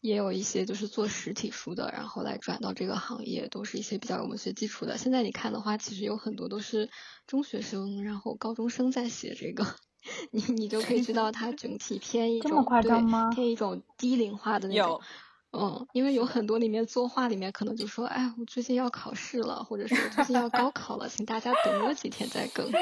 也有一些就是做实体书的，然后来转到这个行业，都是一些比较有文学基础的。现在你看的话，其实有很多都是中学生，然后高中生在写这个，你你就可以知道它整体偏一种对偏一种低龄化的那种，嗯，因为有很多里面作画里面可能就说，哎，我最近要考试了，或者是我最近要高考了，请大家等我几天再更。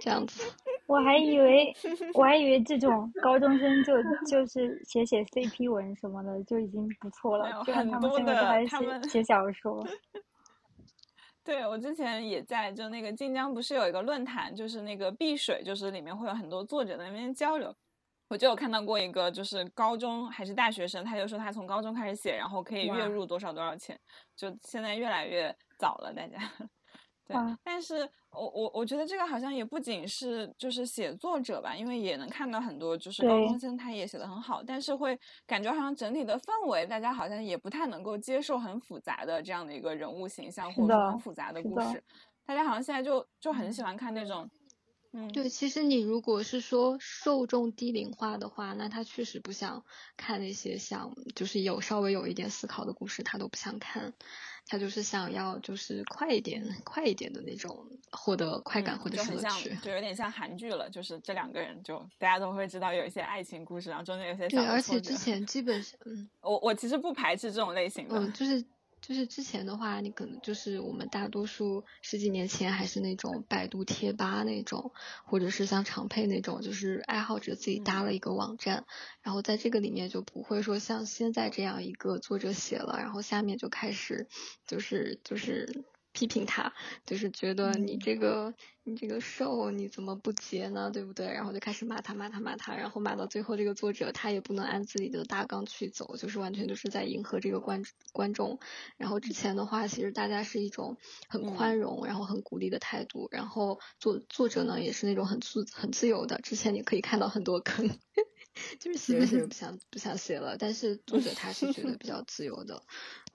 这样子，我还以为我还以为这种高中生就就是写写 CP 文什么的就已经不错了，就他们现在都还写写小说。对，我之前也在，就那个晋江不是有一个论坛，就是那个碧水，就是里面会有很多作者在那边交流。我就有看到过一个，就是高中还是大学生，他就说他从高中开始写，然后可以月入多少多少钱，就现在越来越早了，大家。对，但是我我我觉得这个好像也不仅是就是写作者吧，因为也能看到很多就是高中生他也写的很好，但是会感觉好像整体的氛围，大家好像也不太能够接受很复杂的这样的一个人物形象，或者说很复杂的故事，大家好像现在就就很喜欢看那种。嗯，对，其实你如果是说受众低龄化的话，那他确实不想看那些像就是有稍微有一点思考的故事，他都不想看，他就是想要就是快一点、快一点的那种获得快感或者乐趣，就有点像韩剧了，就是这两个人就大家都会知道有一些爱情故事，然后中间有些对，而且之前基本上，嗯，我我其实不排斥这种类型的，嗯，就是。就是之前的话，你可能就是我们大多数十几年前还是那种百度贴吧那种，或者是像长配那种，就是爱好者自己搭了一个网站，然后在这个里面就不会说像现在这样一个作者写了，然后下面就开始就是就是。批评他，就是觉得你这个你这个瘦你怎么不结呢？对不对？然后就开始骂他骂他骂他，然后骂到最后这个作者他也不能按自己的大纲去走，就是完全就是在迎合这个观观众。然后之前的话，其实大家是一种很宽容，然后很鼓励的态度。然后作作者呢也是那种很自很自由的。之前你可以看到很多坑，就是写着写着不想不想写了，但是作者他是觉得比较自由的。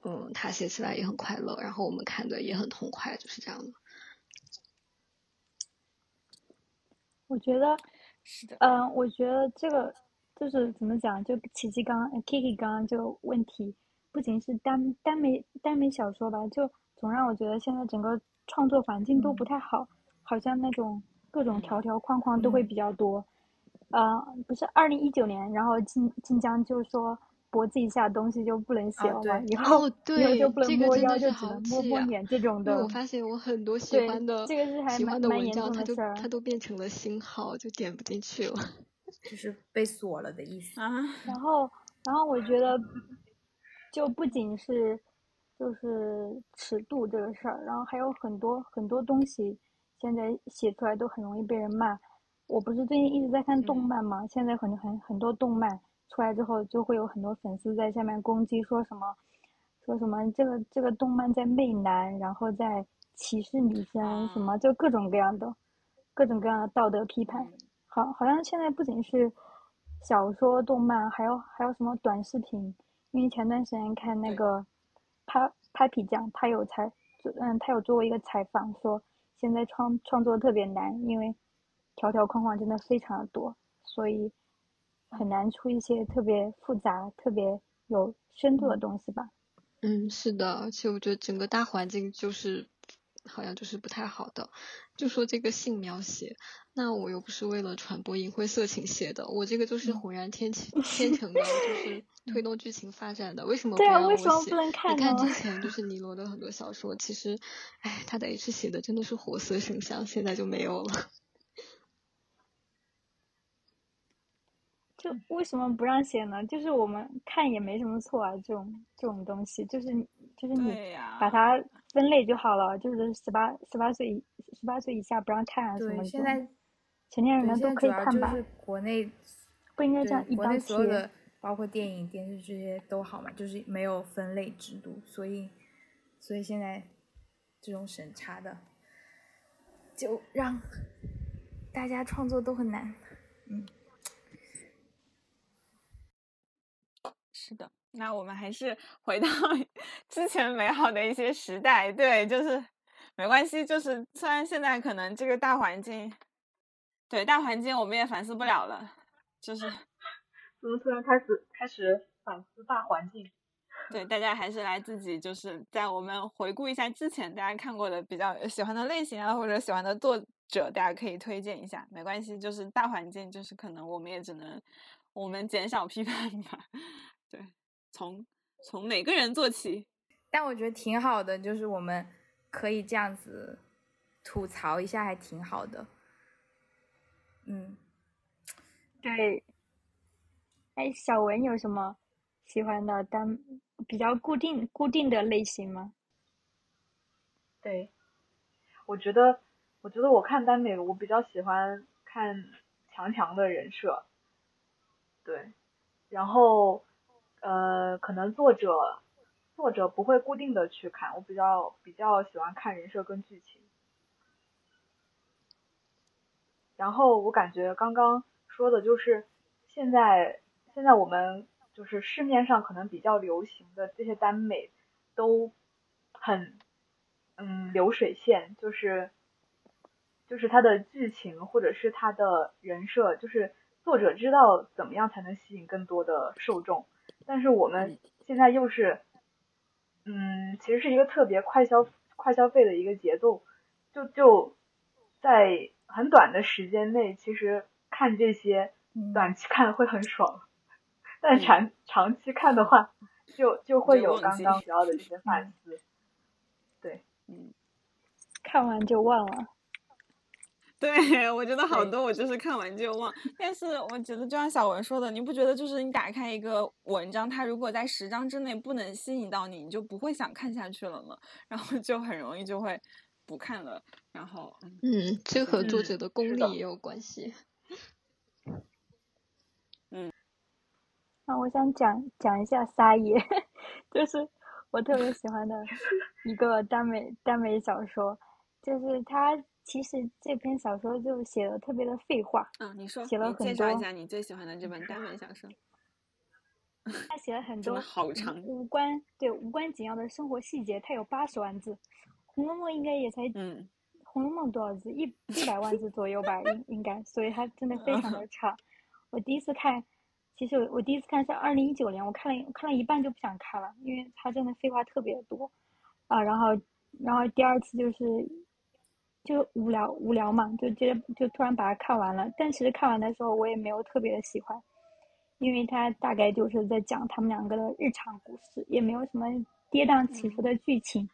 嗯，他写起来也很快乐，然后我们看的也很痛快，就是这样的。我觉得是的，嗯，我觉得这个就是怎么讲，就琪琪刚 Kiki 刚刚就问题，不仅是耽耽美耽美小说吧，就总让我觉得现在整个创作环境都不太好，好像那种各种条条框框都会比较多。呃，不是二零一九年，然后晋晋江就说。脖子以下东西就不能写了，以后以后就不能摸腰，就只能摸摸脸这种的。我发现我很多 喜欢的这个是还蛮蛮严重的事儿，它都变成了星号，就点不进去了，就是被锁了的意思啊。然后，然后我觉得，就不仅是就是尺度这个事儿，然后还有很多很多东西，现在写出来都很容易被人骂。我不是最近一直在看动漫吗？现在很很很多动漫出来之后，就会有很多粉丝在下面攻击，说什么说什么这个这个动漫在媚男，然后在歧视女生，什么就各种各样的各种各样的道德批判。好，好像现在不仅是小说、动漫，还有还有什么短视频。因为前段时间看那个 Pa Papi 酱，他有采，嗯，他有做过一个采访，说现在创创作特别难，因为条条框框真的非常的多，所以很难出一些特别复杂、特别有深度的东西吧。嗯，是的，而且我觉得整个大环境就是。好像就是不太好的，就说这个性描写，那我又不是为了传播淫秽色情写的，我这个就是浑然天成 天成的，就是推动剧情发展的，为什么不让我写？你看之 前就是尼罗的很多小说，其实，哎，他的 H 写的真的是活色生香，现在就没有了。就为什么不让写呢？就是我们看也没什么错啊，这种这种东西，就是就是你把它分类就好了，就是十八十八岁十八岁以下不让看啊什么的。现在成年人都可以看吧？国内不应该这样一刀切。包括电影、电视这些都好嘛，就是没有分类制度，所以所以现在这种审查的，就让大家创作都很难，嗯。是的，那我们还是回到 之前美好的一些时代。对，就是没关系，就是虽然现在可能这个大环境，对大环境我们也反思不了了，就是 怎么突然开始开始反思大环境？对，大家还是来自己就是在我们回顾一下之前大家看过的比较喜欢的类型啊，或者喜欢的作者，大家可以推荐一下。没关系，就是大环境，就是可能我们也只能我们减少批判吧。对，从从每个人做起，但我觉得挺好的，就是我们可以这样子吐槽一下，还挺好的。嗯，对。哎，小文有什么喜欢的单比较固定固定的类型吗？对，我觉得，我觉得我看耽美，我比较喜欢看强强的人设。对，然后。呃，可能作者作者不会固定的去看，我比较比较喜欢看人设跟剧情。然后我感觉刚刚说的就是现在现在我们就是市面上可能比较流行的这些耽美都很嗯流水线，就是就是它的剧情或者是它的人设，就是作者知道怎么样才能吸引更多的受众。但是我们现在又是，嗯，其实是一个特别快消快消费的一个节奏，就就在很短的时间内，其实看这些短期看会很爽，但长长期看的话，就就会有刚刚提到的一些反思，对，嗯，看完就忘了。对，我觉得好多我就是看完就忘。但是我觉得就像小文说的，你不觉得就是你打开一个文章，它如果在十章之内不能吸引到你，你就不会想看下去了吗？然后就很容易就会不看了。然后，嗯，这和作者的功力也有关系。嗯，那我想讲讲一下撒野，就是我特别喜欢的一个耽美耽美小说，就是他。其实这篇小说就写的特别的废话。嗯，你说，写了很多。介绍一下你最喜欢的这本耽美小说。他写了很多好长，无关对无关紧要的生活细节。他有八十万字，《红楼梦》应该也才嗯，《红楼梦》多少字？一一百万字左右吧，应应该。所以它真的非常的长。我第一次看，其实我我第一次看是二零一九年，我看了看了一半就不想看了，因为它真的废话特别多啊。然后然后第二次就是。就无聊无聊嘛，就觉得就突然把它看完了。但其实看完的时候，我也没有特别的喜欢，因为它大概就是在讲他们两个的日常故事，也没有什么跌宕起伏的剧情。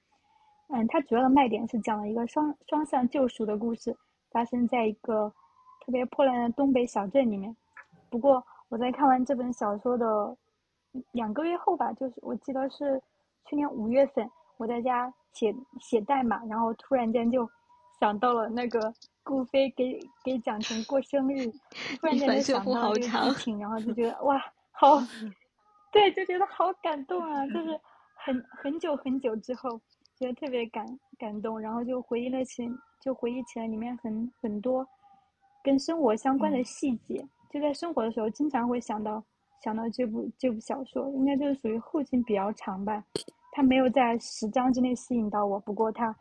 嗯，它主要的卖点是讲了一个双双向救赎的故事，发生在一个特别破烂的东北小镇里面。不过我在看完这本小说的两个月后吧，就是我记得是去年五月份我在家写写代码，然后突然间就想到了那个顾飞给给蒋晨过生日，突然间就想到这个剧情，然后就觉得哇，好，对，就觉得好感动啊！就是很很久很久之后，觉得特别感感动，然后就回忆了起，就回忆起来里面很很多跟生活相关的细节，就在生活的时候经常会想到。想到这部这部小说，应该就是属于后劲比较长吧。它没有在十章之内吸引到我，不过它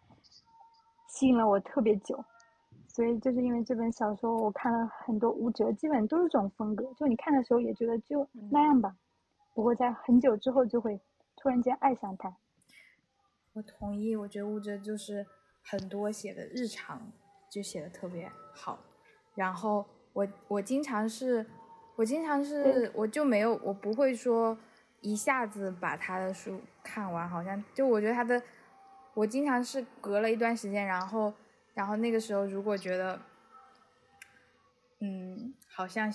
吸引了我特别久。所以就是因为这本小说，我看了很多吴哲，基本都是这种风格。就你看的时候也觉得就那样吧，不过在很久之后就会突然间爱上他。我同意，我觉得吴哲就是很多写的日常就写的特别好。然后我我经常是。我经常是，我就没有，我不会说一下子把他的书看完，好像就我觉得他的，我经常是隔了一段时间，然后，然后那个时候如果觉得，嗯，好像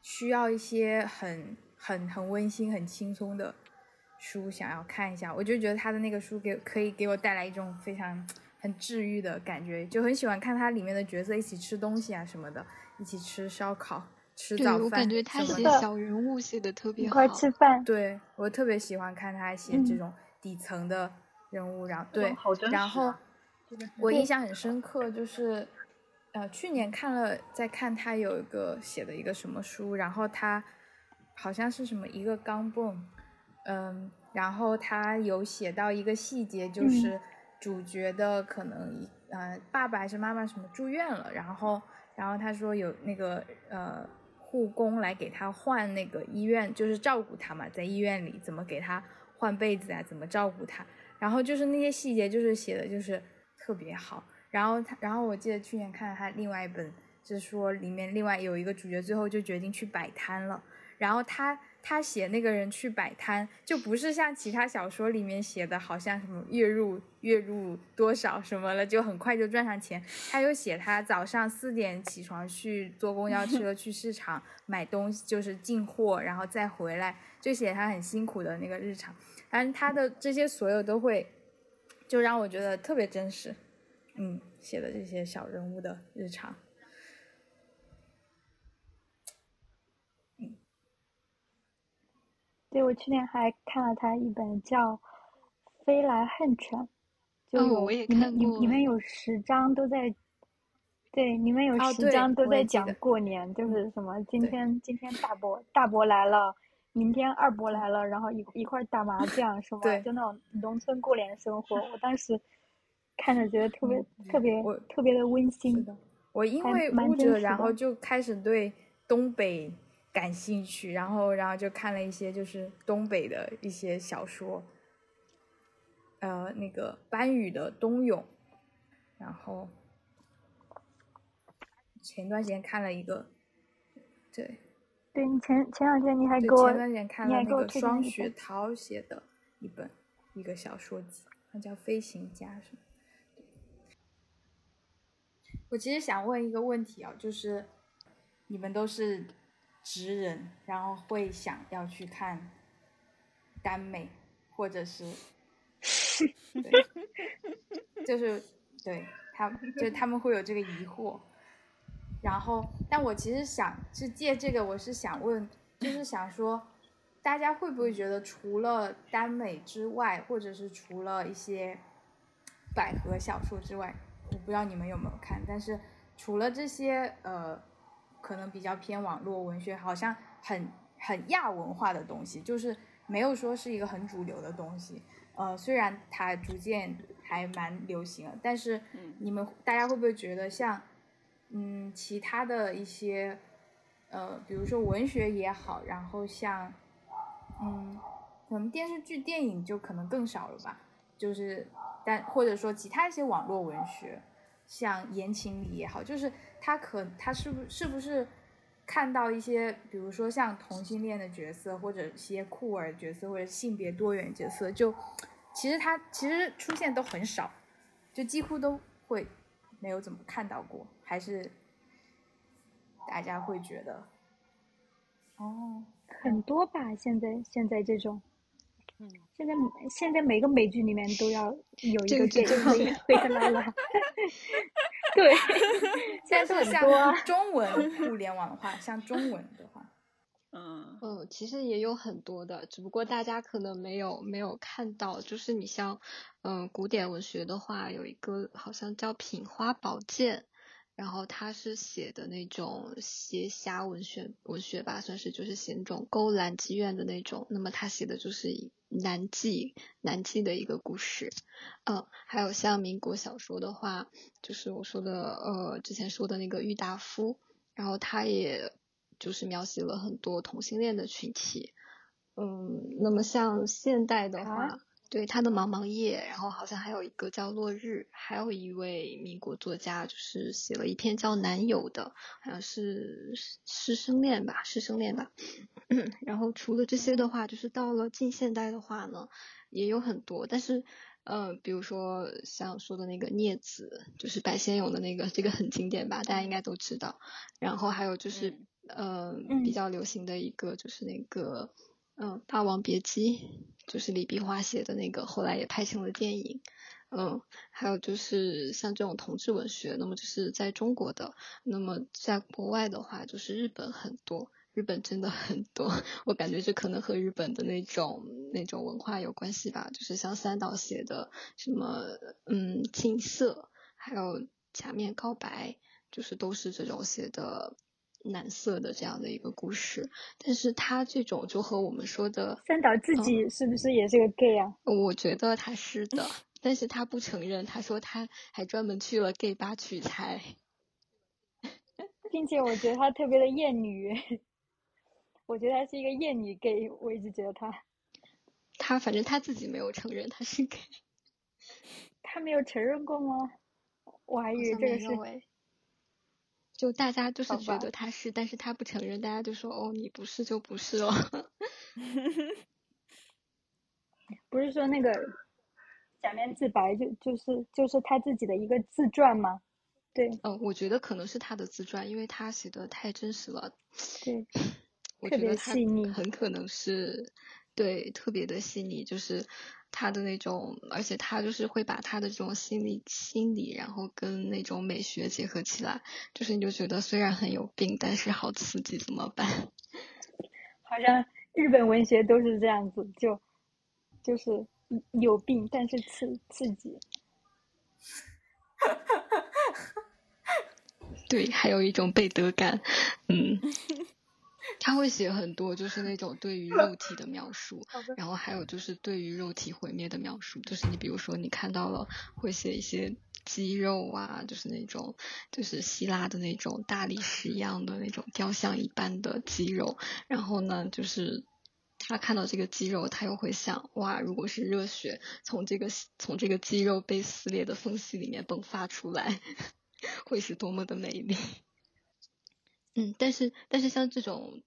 需要一些很很很温馨、很轻松的书，想要看一下，我就觉得他的那个书给可以给我带来一种非常很治愈的感觉，就很喜欢看他里面的角色一起吃东西啊什么的，一起吃烧烤。吃早饭，我感觉他写小人物写的特别好。一块吃饭，对我特别喜欢看他写这种底层的人物，然后对，然后我印象很深刻，就是呃去年看了，在看他有一个写的一个什么书，然后他好像是什么一个钢镚，嗯，然后他有写到一个细节，就是主角的可能一呃爸爸还是妈妈什么住院了，然后然后他说有那个呃。护工来给他换那个医院，就是照顾他嘛，在医院里怎么给他换被子啊，怎么照顾他，然后就是那些细节，就是写的就是特别好。然后他，然后我记得去年看了他另外一本，就是说里面另外有一个主角最后就决定去摆摊了，然后他。他写那个人去摆摊，就不是像其他小说里面写的，好像什么月入月入多少什么了，就很快就赚上钱。他又写他早上四点起床去坐公交车 去市场买东西，就是进货，然后再回来，就写他很辛苦的那个日常。反正他的这些所有都会，就让我觉得特别真实。嗯，写的这些小人物的日常。对，我去年还看了他一本叫《飞来恨犬》，就有里面里里面有十章都在，对，里面有十章都在讲过年，就是什么今天今天大伯大伯来了，明天二伯来了，然后一一块打麻将，是吧就那种农村过年生活。我当时看着觉得特别特别特别的温馨。我因为乌者，然后就开始对东北。感兴趣，然后，然后就看了一些就是东北的一些小说，呃，那个班宇的《冬泳》，然后前段时间看了一个，对，对你前前两天你还给我，前段时间看了那个双雪涛写的一本一个小说集，它叫《飞行家》什么。我其实想问一个问题啊，就是你们都是。直人，然后会想要去看耽美，或者是，对，就是对他，就他们会有这个疑惑。然后，但我其实想是借这个，我是想问，就是想说，大家会不会觉得，除了耽美之外，或者是除了一些百合小说之外，我不知道你们有没有看，但是除了这些，呃。可能比较偏网络文学，好像很很亚文化的东西，就是没有说是一个很主流的东西。呃，虽然它逐渐还蛮流行了，但是你们大家会不会觉得像嗯其他的一些呃，比如说文学也好，然后像嗯可能电视剧、电影就可能更少了吧？就是但或者说其他一些网络文学，像言情里也好，就是。他可他是不是不是看到一些，比如说像同性恋的角色，或者一些酷儿角色，或者性别多元角色，就其实他其实出现都很少，就几乎都会没有怎么看到过，还是大家会觉得，哦，很多吧？现在现在这种，嗯现在现在每个美剧里面都要有一个 gay，贝克拉拉。对，现在是很多。中文互联网的话，像中文的话，嗯嗯，其实也有很多的，只不过大家可能没有没有看到。就是你像嗯古典文学的话，有一个好像叫《品花宝鉴》。然后他是写的那种邪侠文学文学吧，算是就是写那种勾栏妓院的那种。那么他写的就是南妓南妓的一个故事。嗯，还有像民国小说的话，就是我说的呃之前说的那个郁达夫，然后他也就是描写了很多同性恋的群体。嗯，那么像现代的话。对他的《茫茫夜》，然后好像还有一个叫《落日》，还有一位民国作家，就是写了一篇叫《男友》的，好像是师生恋吧，师生恋吧。然后除了这些的话，就是到了近现代的话呢，也有很多，但是呃，比如说像说的那个《孽子》，就是白先勇的那个，这个很经典吧，大家应该都知道。然后还有就是呃，比较流行的一个就是那个。嗯，《霸王别姬》就是李碧华写的那个，后来也拍成了电影。嗯，还有就是像这种同志文学，那么就是在中国的，那么在国外的话，就是日本很多，日本真的很多。我感觉这可能和日本的那种那种文化有关系吧，就是像三岛写的什么，嗯，青涩，还有假面告白，就是都是这种写的。蓝色的这样的一个故事，但是他这种就和我们说的三岛自己是不是也是个 gay 啊？我觉得他是的，但是他不承认，他说他还专门去了 gay 吧取材，并且我觉得他特别的厌女，我觉得他是一个厌女 gay，我一直觉得他，他反正他自己没有承认他是 gay，他没有承认过吗？我还以为这个是。就大家就是觉得他是，但是他不承认，大家就说哦，你不是就不是了。不是说那个假面自白就就是就是他自己的一个自传吗？对。哦，我觉得可能是他的自传，因为他写的太真实了。对。特别细腻。很可能是对特别的细腻，就是。他的那种，而且他就是会把他的这种心理心理，然后跟那种美学结合起来，就是你就觉得虽然很有病，但是好刺激，怎么办？好像日本文学都是这样子，就就是有病，但是刺刺激。对，还有一种被德感，嗯。他会写很多，就是那种对于肉体的描述，然后还有就是对于肉体毁灭的描述，就是你比如说你看到了，会写一些肌肉啊，就是那种就是希腊的那种大理石一样的那种雕像一般的肌肉，然后呢，就是他看到这个肌肉，他又会想，哇，如果是热血从这个从这个肌肉被撕裂的缝隙里面迸发出来，会是多么的美丽。嗯，但是但是像这种，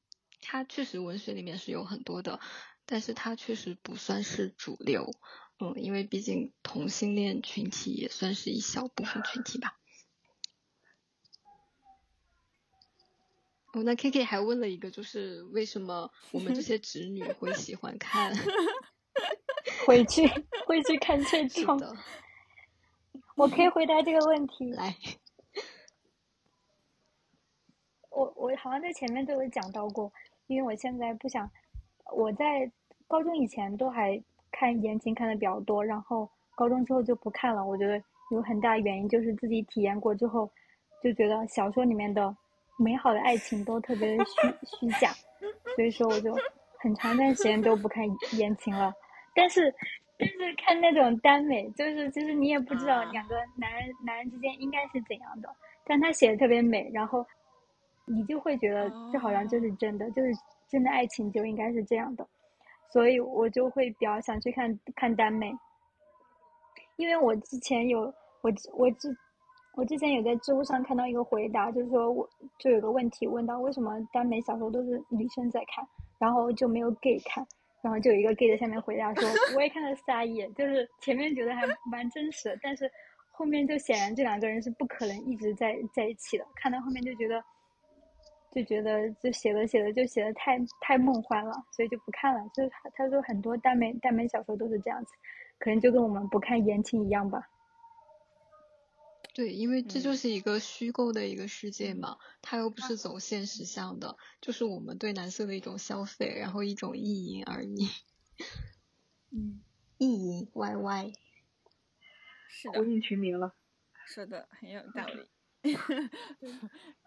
它确实文学里面是有很多的，但是它确实不算是主流，嗯，因为毕竟同性恋群体也算是一小部分群体吧。哦，那 K K 还问了一个，就是为什么我们这些直女会喜欢看？回去回去看这 种。我可以回答这个问题。来。我我好像在前面都有讲到过，因为我现在不想，我在高中以前都还看言情看的比较多，然后高中之后就不看了。我觉得有很大原因就是自己体验过之后，就觉得小说里面的美好的爱情都特别的虚 虚假，所以说我就很长一段时间都不看言情了。但是但是看那种耽美，就是其实你也不知道两个男人男人之间应该是怎样的，但他写的特别美，然后。你就会觉得这好像就是真的，就是真的爱情就应该是这样的，所以我就会比较想去看看耽美，因为我之前有我我之我之前有在知乎上看到一个回答，就是说我就有个问题问到为什么耽美小说都是女生在看，然后就没有 gay 看，然后就有一个 gay 在下面回答说我也看了撒野，就是前面觉得还蛮真实的，但是后面就显然这两个人是不可能一直在在一起的，看到后面就觉得。就觉得就写的写的就写的太太梦幻了，所以就不看了。就是他他说很多耽美耽美小说都是这样子，可能就跟我们不看言情一样吧。对，因为这就是一个虚构的一个世界嘛，它又不是走现实向的，就是我们对男色的一种消费，然后一种意淫而已。嗯，意淫 YY，是的，呼应群名了。说的很有道理。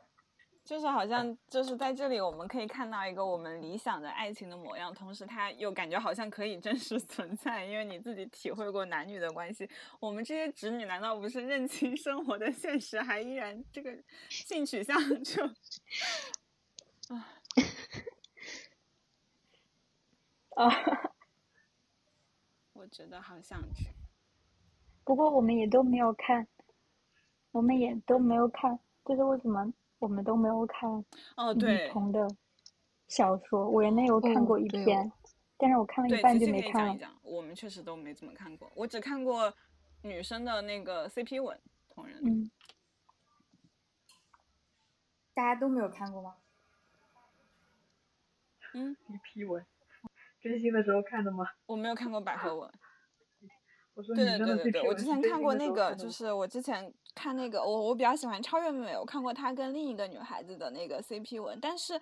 就是好像就是在这里，我们可以看到一个我们理想的爱情的模样，同时它又感觉好像可以真实存在，因为你自己体会过男女的关系。我们这些直女难道不是认清生活的现实，还依然这个性取向就啊啊？我觉得好像是。不过我们也都没有看，我们也都没有看，这是为什么？我们都没有看哦，对，同的小说，我原来有看过一篇，但是我看了一半就没看了。我们确实都没怎么看过，我只看过女生的那个 CP 文同人。嗯，大家都没有看过吗？嗯，CP 文，追星的时候看的吗？我没有看过百合文。对对对对对，我之前看过那个，就是我之前看那个，我我比较喜欢超越妹妹，我看过她跟另一个女孩子的那个 CP 文，但是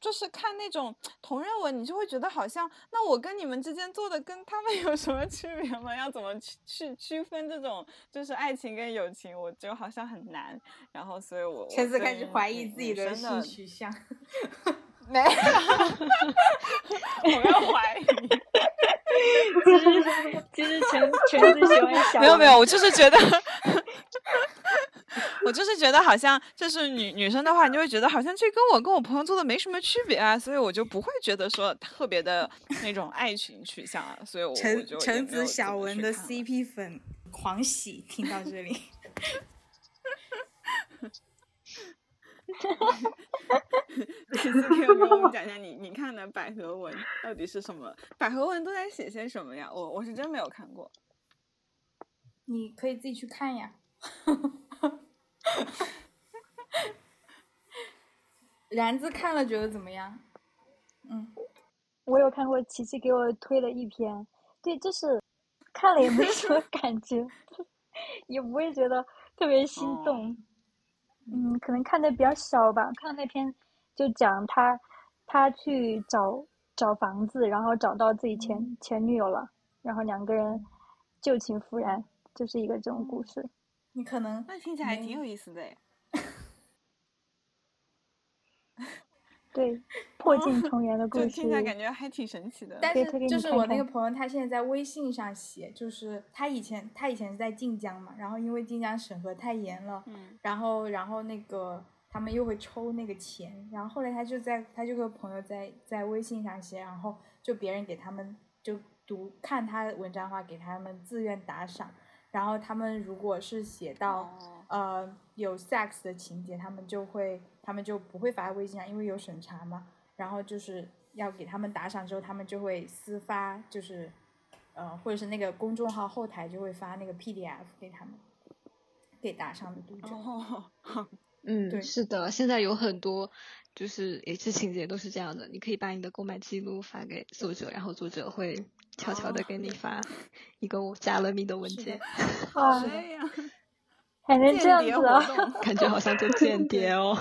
就是看那种同人文，你就会觉得好像，那我跟你们之间做的跟他们有什么区别吗？要怎么去去区分这种就是爱情跟友情？我就好像很难。然后，所以我陈子开始怀疑自己的性取向。没有，我没有怀疑。其实其实全全是喜欢小。没有没有，我就是觉得，我就是觉得好像就是女女生的话，你就会觉得好像这跟我跟我朋友做的没什么区别啊，所以我就不会觉得说特别的 那种爱情取向啊，所以我陈陈子小文的 CP 粉狂喜，听到这里。哈哈哈哈哈！可以给我们讲一下你你看的百合文到底是什么？百合文都在写些什么呀？我我是真没有看过。你可以自己去看呀。然子看了觉得怎么样？嗯，我有看过琪琪给我推的一篇，对，就是看了也没什么 感觉，也不会觉得特别心动。嗯，可能看的比较少吧。看那篇就讲他，他去找找房子，然后找到自己前前女友了，然后两个人旧情复燃，就是一个这种故事。你可能那听起来挺有意思的诶。对，破镜重圆的故事，听起来感觉还挺神奇的。但是就是我那个朋友，他现在在微信上写，就是他以前他以前是在晋江嘛，然后因为晋江审核太严了，嗯，然后然后那个他们又会抽那个钱，然后后来他就在他就和朋友在在微信上写，然后就别人给他们就读看他文章的话，给他们自愿打赏，然后他们如果是写到呃有 sex 的情节，他们就会。他们就不会发微信啊，因为有审查嘛。然后就是要给他们打赏之后，他们就会私发，就是，呃，或者是那个公众号后台就会发那个 PDF 给他们，给打赏的读者。嗯，对，是的，现在有很多就是也是情节都是这样的。你可以把你的购买记录发给作者，然后作者会悄悄的给你发一个加了密的文件。好 累呀。还能这样子啊？感觉好像就间谍哦。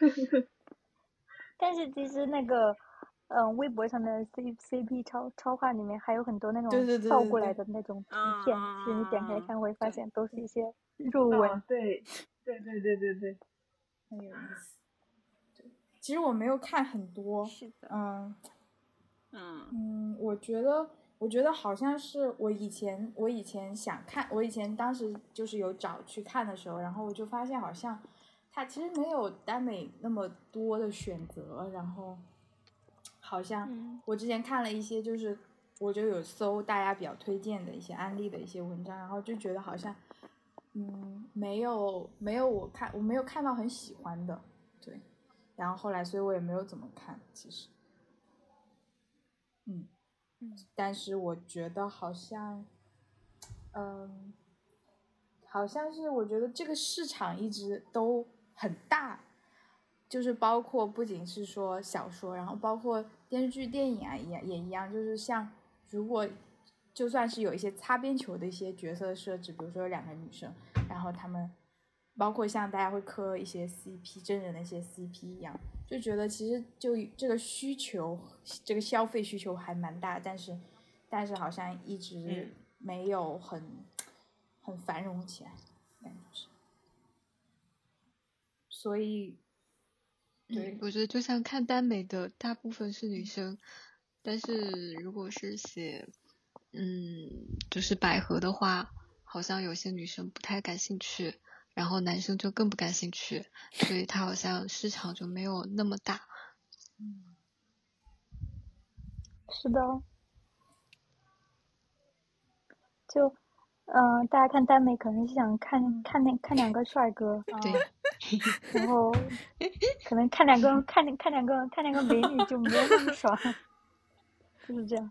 但是其实那个，嗯，微博上的 C C P 超超话里面还有很多那种倒过来的那种图片，其实你点开看会发现都是一些肉文。对，对对对对对，很有意思。其实我没有看很多，是的，嗯，嗯嗯，我觉得。我觉得好像是我以前，我以前想看，我以前当时就是有找去看的时候，然后我就发现好像，它其实没有耽美那么多的选择，然后，好像我之前看了一些，就是我就有搜大家比较推荐的一些案例的一些文章，然后就觉得好像，嗯，没有没有我看我没有看到很喜欢的，对，然后后来所以我也没有怎么看，其实，嗯。但是我觉得好像，嗯，好像是我觉得这个市场一直都很大，就是包括不仅是说小说，然后包括电视剧、电影啊，一样也一样，就是像如果就算是有一些擦边球的一些角色设置，比如说有两个女生，然后他们包括像大家会磕一些 CP 真人的一些 CP 一样，就觉得其实就这个需求，这个消费需求还蛮大，但是但是好像一直没有很很繁荣起来，感觉是，所以。对，我觉得就像看耽美的大部分是女生，但是如果是写，嗯，就是百合的话，好像有些女生不太感兴趣，然后男生就更不感兴趣，所以它好像市场就没有那么大。嗯，是的，就。嗯，大家看耽美可能是想看看那看两个帅哥，对，然后可能看两个看看两个看两个美女就没有那么爽，就是这样。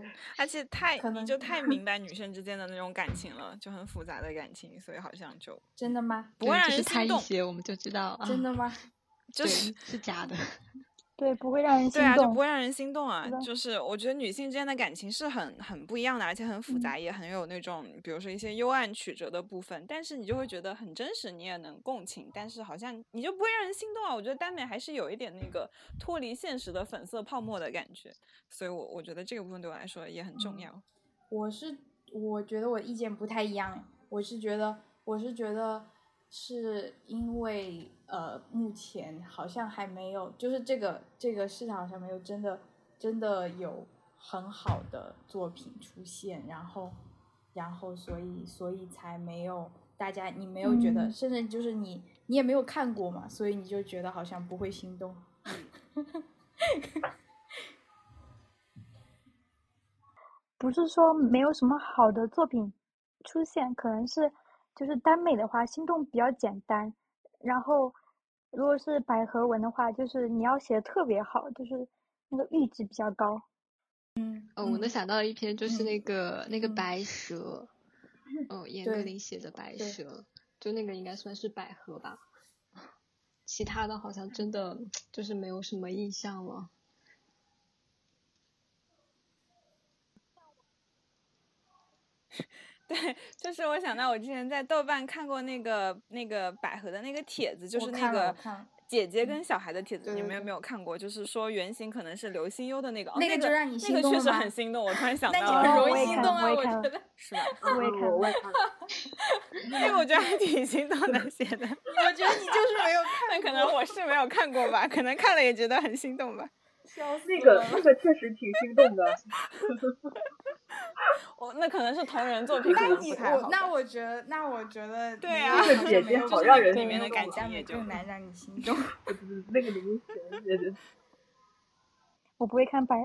对，而且太你就太 明白女生之间的那种感情了，就很复杂的感情，所以好像就真的吗？不会让人心动，我们就知道真的吗？就是是假的。对，不会让人心动。对啊，就不会让人心动啊！就是我觉得女性之间的感情是很很不一样的，而且很复杂，也很有那种，比如说一些幽暗曲折的部分。但是你就会觉得很真实，你也能共情。但是好像你就不会让人心动啊！我觉得耽美还是有一点那个脱离现实的粉色泡沫的感觉。所以我我觉得这个部分对我来说也很重要。我是我觉得我意见不太一样，我是觉得我是觉得。是因为呃，目前好像还没有，就是这个这个市场上没有真的真的有很好的作品出现，然后然后所以所以才没有大家你没有觉得，甚至就是你你也没有看过嘛，所以你就觉得好像不会心动。不是说没有什么好的作品出现，可能是。就是耽美的话，心动比较简单，然后如果是百合文的话，就是你要写的特别好，就是那个阈值比较高。嗯，哦，我能想到一篇就是那个那个白蛇，哦，严歌苓写的白蛇，就那个应该算是百合吧，其他的好像真的就是没有什么印象了。对，就是我想到我之前在豆瓣看过那个那个百合的那个帖子，就是那个姐姐跟小孩的帖子，你们有没有看过？就是说原型可能是刘心悠的那个，那个就让你心动那个确实很心动，我突 然想到了，容易心动啊，我觉得是吧？我也看，我也看，那个我觉得还挺心动的写的。我觉得你就是没有看，可能我是没有看过吧，可能看了也觉得很心动吧。那个那个确实挺心动的。我那可能是同人作品，那你不。那我觉得，那我觉得，对啊，那个姐姐好让人里面的感情也更难让你心动。那个我不会看百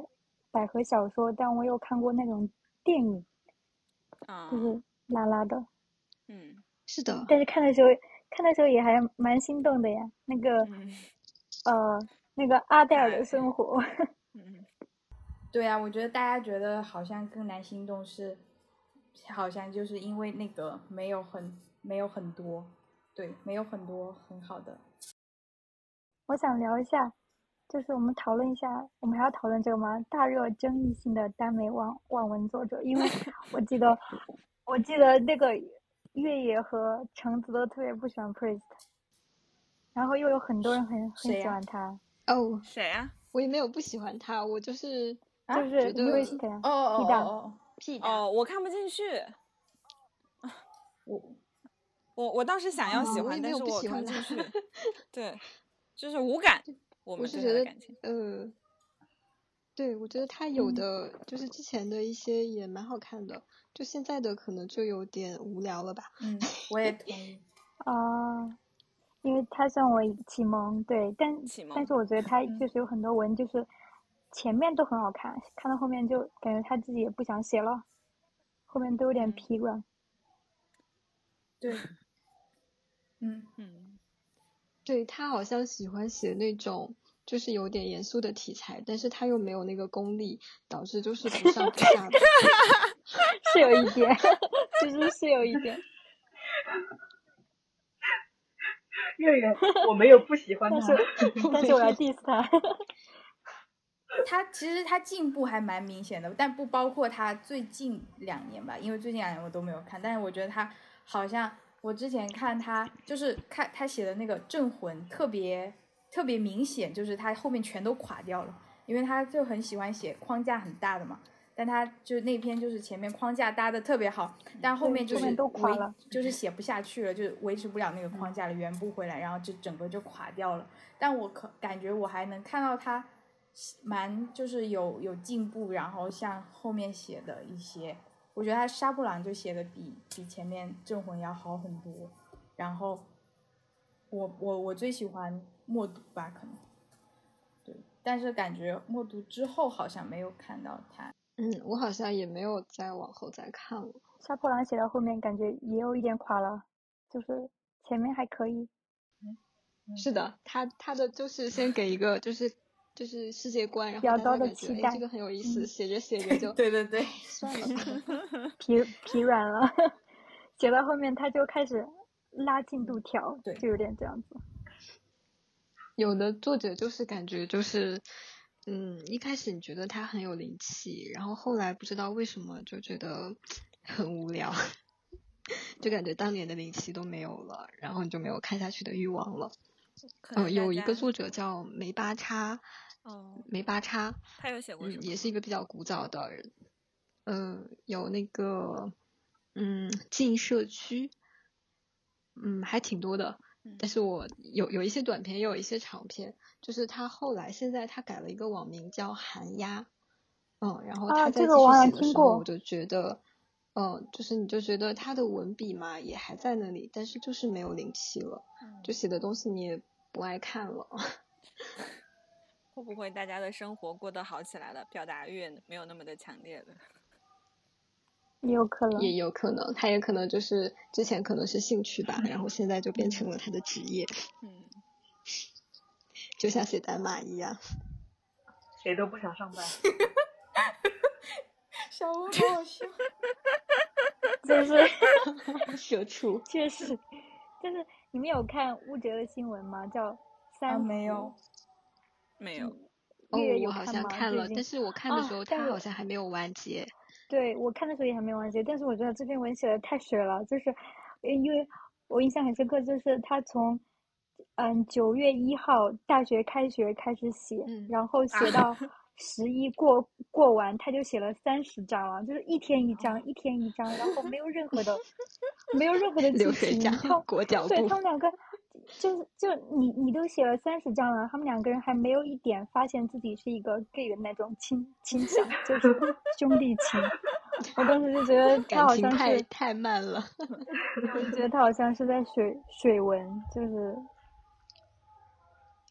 百合小说，但我有看过那种电影，就是拉拉的。嗯，是的。但是看的时候，看的时候也还蛮心动的呀。那个，呃，那个阿黛尔的生活。嗯对啊，我觉得大家觉得好像更难心动是，好像就是因为那个没有很没有很多，对，没有很多很好的。我想聊一下，就是我们讨论一下，我们还要讨论这个吗？大热争议性的耽美网网文作者，因为我记得，我记得那个月野和橙子都特别不喜欢 Priest，然后又有很多人很很喜欢他。哦，谁啊？我也没有不喜欢他，我就是。就是因为哦哦哦屁哦，我看不进去。我我我倒是想要喜欢，但是我看不进去。对，就是无感。我是觉得，呃，对，我觉得他有的就是之前的一些也蛮好看的，就现在的可能就有点无聊了吧。嗯，我也同意。啊，因为他算我启蒙，对，但但是我觉得他就是有很多文就是。前面都很好看，看到后面就感觉他自己也不想写了，后面都有点疲软。对，嗯嗯，对他好像喜欢写那种就是有点严肃的题材，但是他又没有那个功力，导致就是不上不下的。是有一点，其实是有一点。月月，我没有不喜欢他，但是我要 diss 他。他其实他进步还蛮明显的，但不包括他最近两年吧，因为最近两年我都没有看。但是我觉得他好像我之前看他就是看他写的那个《镇魂》，特别特别明显，就是他后面全都垮掉了，因为他就很喜欢写框架很大的嘛。但他就那篇就是前面框架搭的特别好，但后面就是维就是写不下去了，就维持不了那个框架了，圆不回来，然后就整个就垮掉了。但我可感觉我还能看到他。蛮就是有有进步，然后像后面写的一些，我觉得他沙布朗就写的比比前面镇魂要好很多。然后我我我最喜欢默读吧，可能对，但是感觉默读之后好像没有看到他。嗯，我好像也没有再往后再看了。杀破狼写到后面感觉也有一点垮了，就是前面还可以。嗯，是的，他他的就是先给一个就是。就是世界观，然后比较高的期待，这个很有意思。写着写 着就对对对，算了，疲疲软了。写到后面他就开始拉进度条，对，就有点这样子。有的作者就是感觉就是，嗯，一开始你觉得他很有灵气，然后后来不知道为什么就觉得 很无聊，就感觉当年的灵气都没有了，然后你就没有看下去的欲望了。嗯，有一个作者叫梅巴叉，哦，梅巴叉，他有写过，嗯，也是一个比较古早的人，嗯，有那个，嗯，进社区，嗯，还挺多的，但是我有有一些短篇，也有一些长篇，就是他后来现在他改了一个网名叫寒鸦，嗯，然后他在继续写的时候，我就觉得，嗯，就是你就觉得他的文笔嘛也还在那里，但是就是没有灵气了，就写的东西你也。不爱看了，会不会大家的生活过得好起来了，表达欲没有那么的强烈了？也有可能，也有可能，他也可能就是之前可能是兴趣吧，然后现在就变成了他的职业。嗯，就像写代码一样，谁都不想上班。小吴好好笑，就是社畜，确实，就是。你们有看乌哲的新闻吗？叫三没有，没有。哦，我好像看了，但是我看的时候他好像还没有完结。对，我看的时候也还没完结，但是我觉得这篇文写的太水了，就是因为我印象很深刻，就是他从嗯九月一号大学开学开始写，然后写到。十一过过完，他就写了三十章了，就是一天一章，一天一章，然后没有任何的，没有任何的剧情。裹脚对他们两个，就是就你你都写了三十章了，他们两个人还没有一点发现自己是一个 gay 的那种倾倾向，就是兄弟情。我当时就觉得他好像是太慢了，我就觉得他好像是在水水文，就是。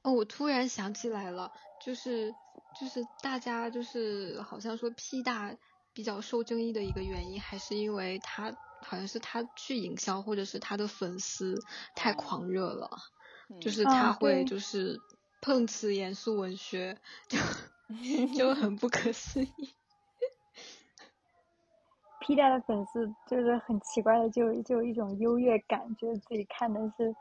哦，我突然想起来了，就是。就是大家就是好像说 P 大比较受争议的一个原因，还是因为他好像是他去营销，或者是他的粉丝太狂热了，就是他会就是碰瓷严肃文学，就 就很不可思议。P 大的粉丝就是很奇怪的，就就一种优越感，觉得自己看的是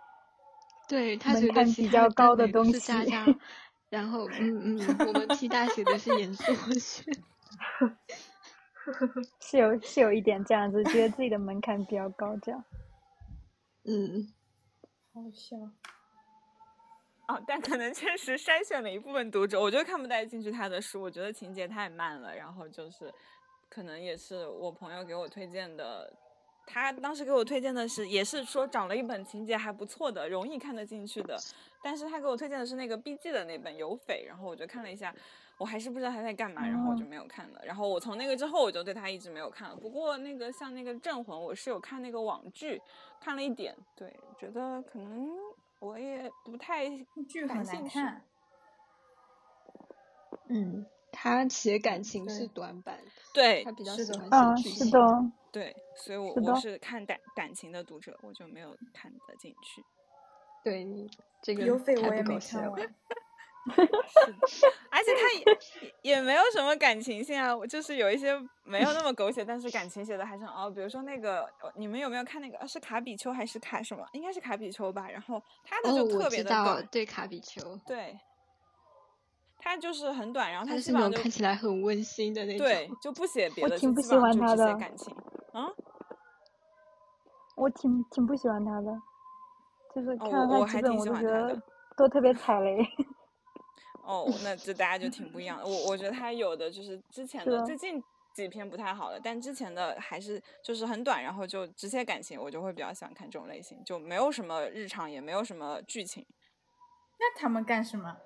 对他门槛比较高的东西。然后，嗯嗯，我们 P 大写的是严肃文学，是有是有一点这样子，觉得自己的门槛比较高，这样。嗯，好笑。哦，但可能确实筛选了一部分读者，我就看不太进去他的书，我觉得情节太慢了，然后就是，可能也是我朋友给我推荐的。他当时给我推荐的是，也是说找了一本情节还不错的，容易看得进去的。但是他给我推荐的是那个 B.G 的那本《有匪》，然后我就看了一下，我还是不知道他在干嘛，然后我就没有看了。然后我从那个之后，我就对他一直没有看了。不过那个像那个《镇魂》，我是有看那个网剧，看了一点，对，觉得可能我也不太剧很难看。嗯，他写感情是短板，对，他比较喜欢写剧情。是的。对，所以我我是看感感情的读者，我就没有看得进去。对，这个有匪我也没看完。是，而且他也也没有什么感情线啊，就是有一些没有那么狗血，但是感情写的还是很哦。比如说那个，你们有没有看那个？是卡比丘还是卡什么？应该是卡比丘吧。然后他的就特别的短，对卡比丘，对，他就是很短，然后他基本上就看起来很温馨的那种，对，就不写 别的，我挺不喜欢他的感情，嗯，我挺挺不喜欢他的，就是看到他基本我就觉得都特别踩雷。哦，那这大家就挺不一样的。我我觉得他有的就是之前的最近几篇不太好了，但之前的还是就是很短，然后就直接感情，我就会比较喜欢看这种类型，就没有什么日常，也没有什么剧情。那他们干什么？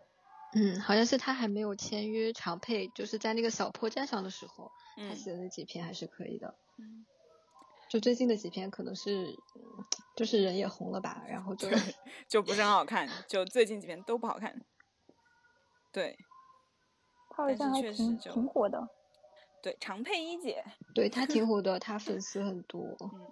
嗯，好像是他还没有签约长配，就是在那个小破站上的时候，他写的那几篇还是可以的。嗯，就最近的几篇可能是就是人也红了吧，然后就就不是很好看，就最近几篇都不好看。对，他好像还挺挺火的。对，常佩一姐，对他挺火的，他 粉丝很多。嗯，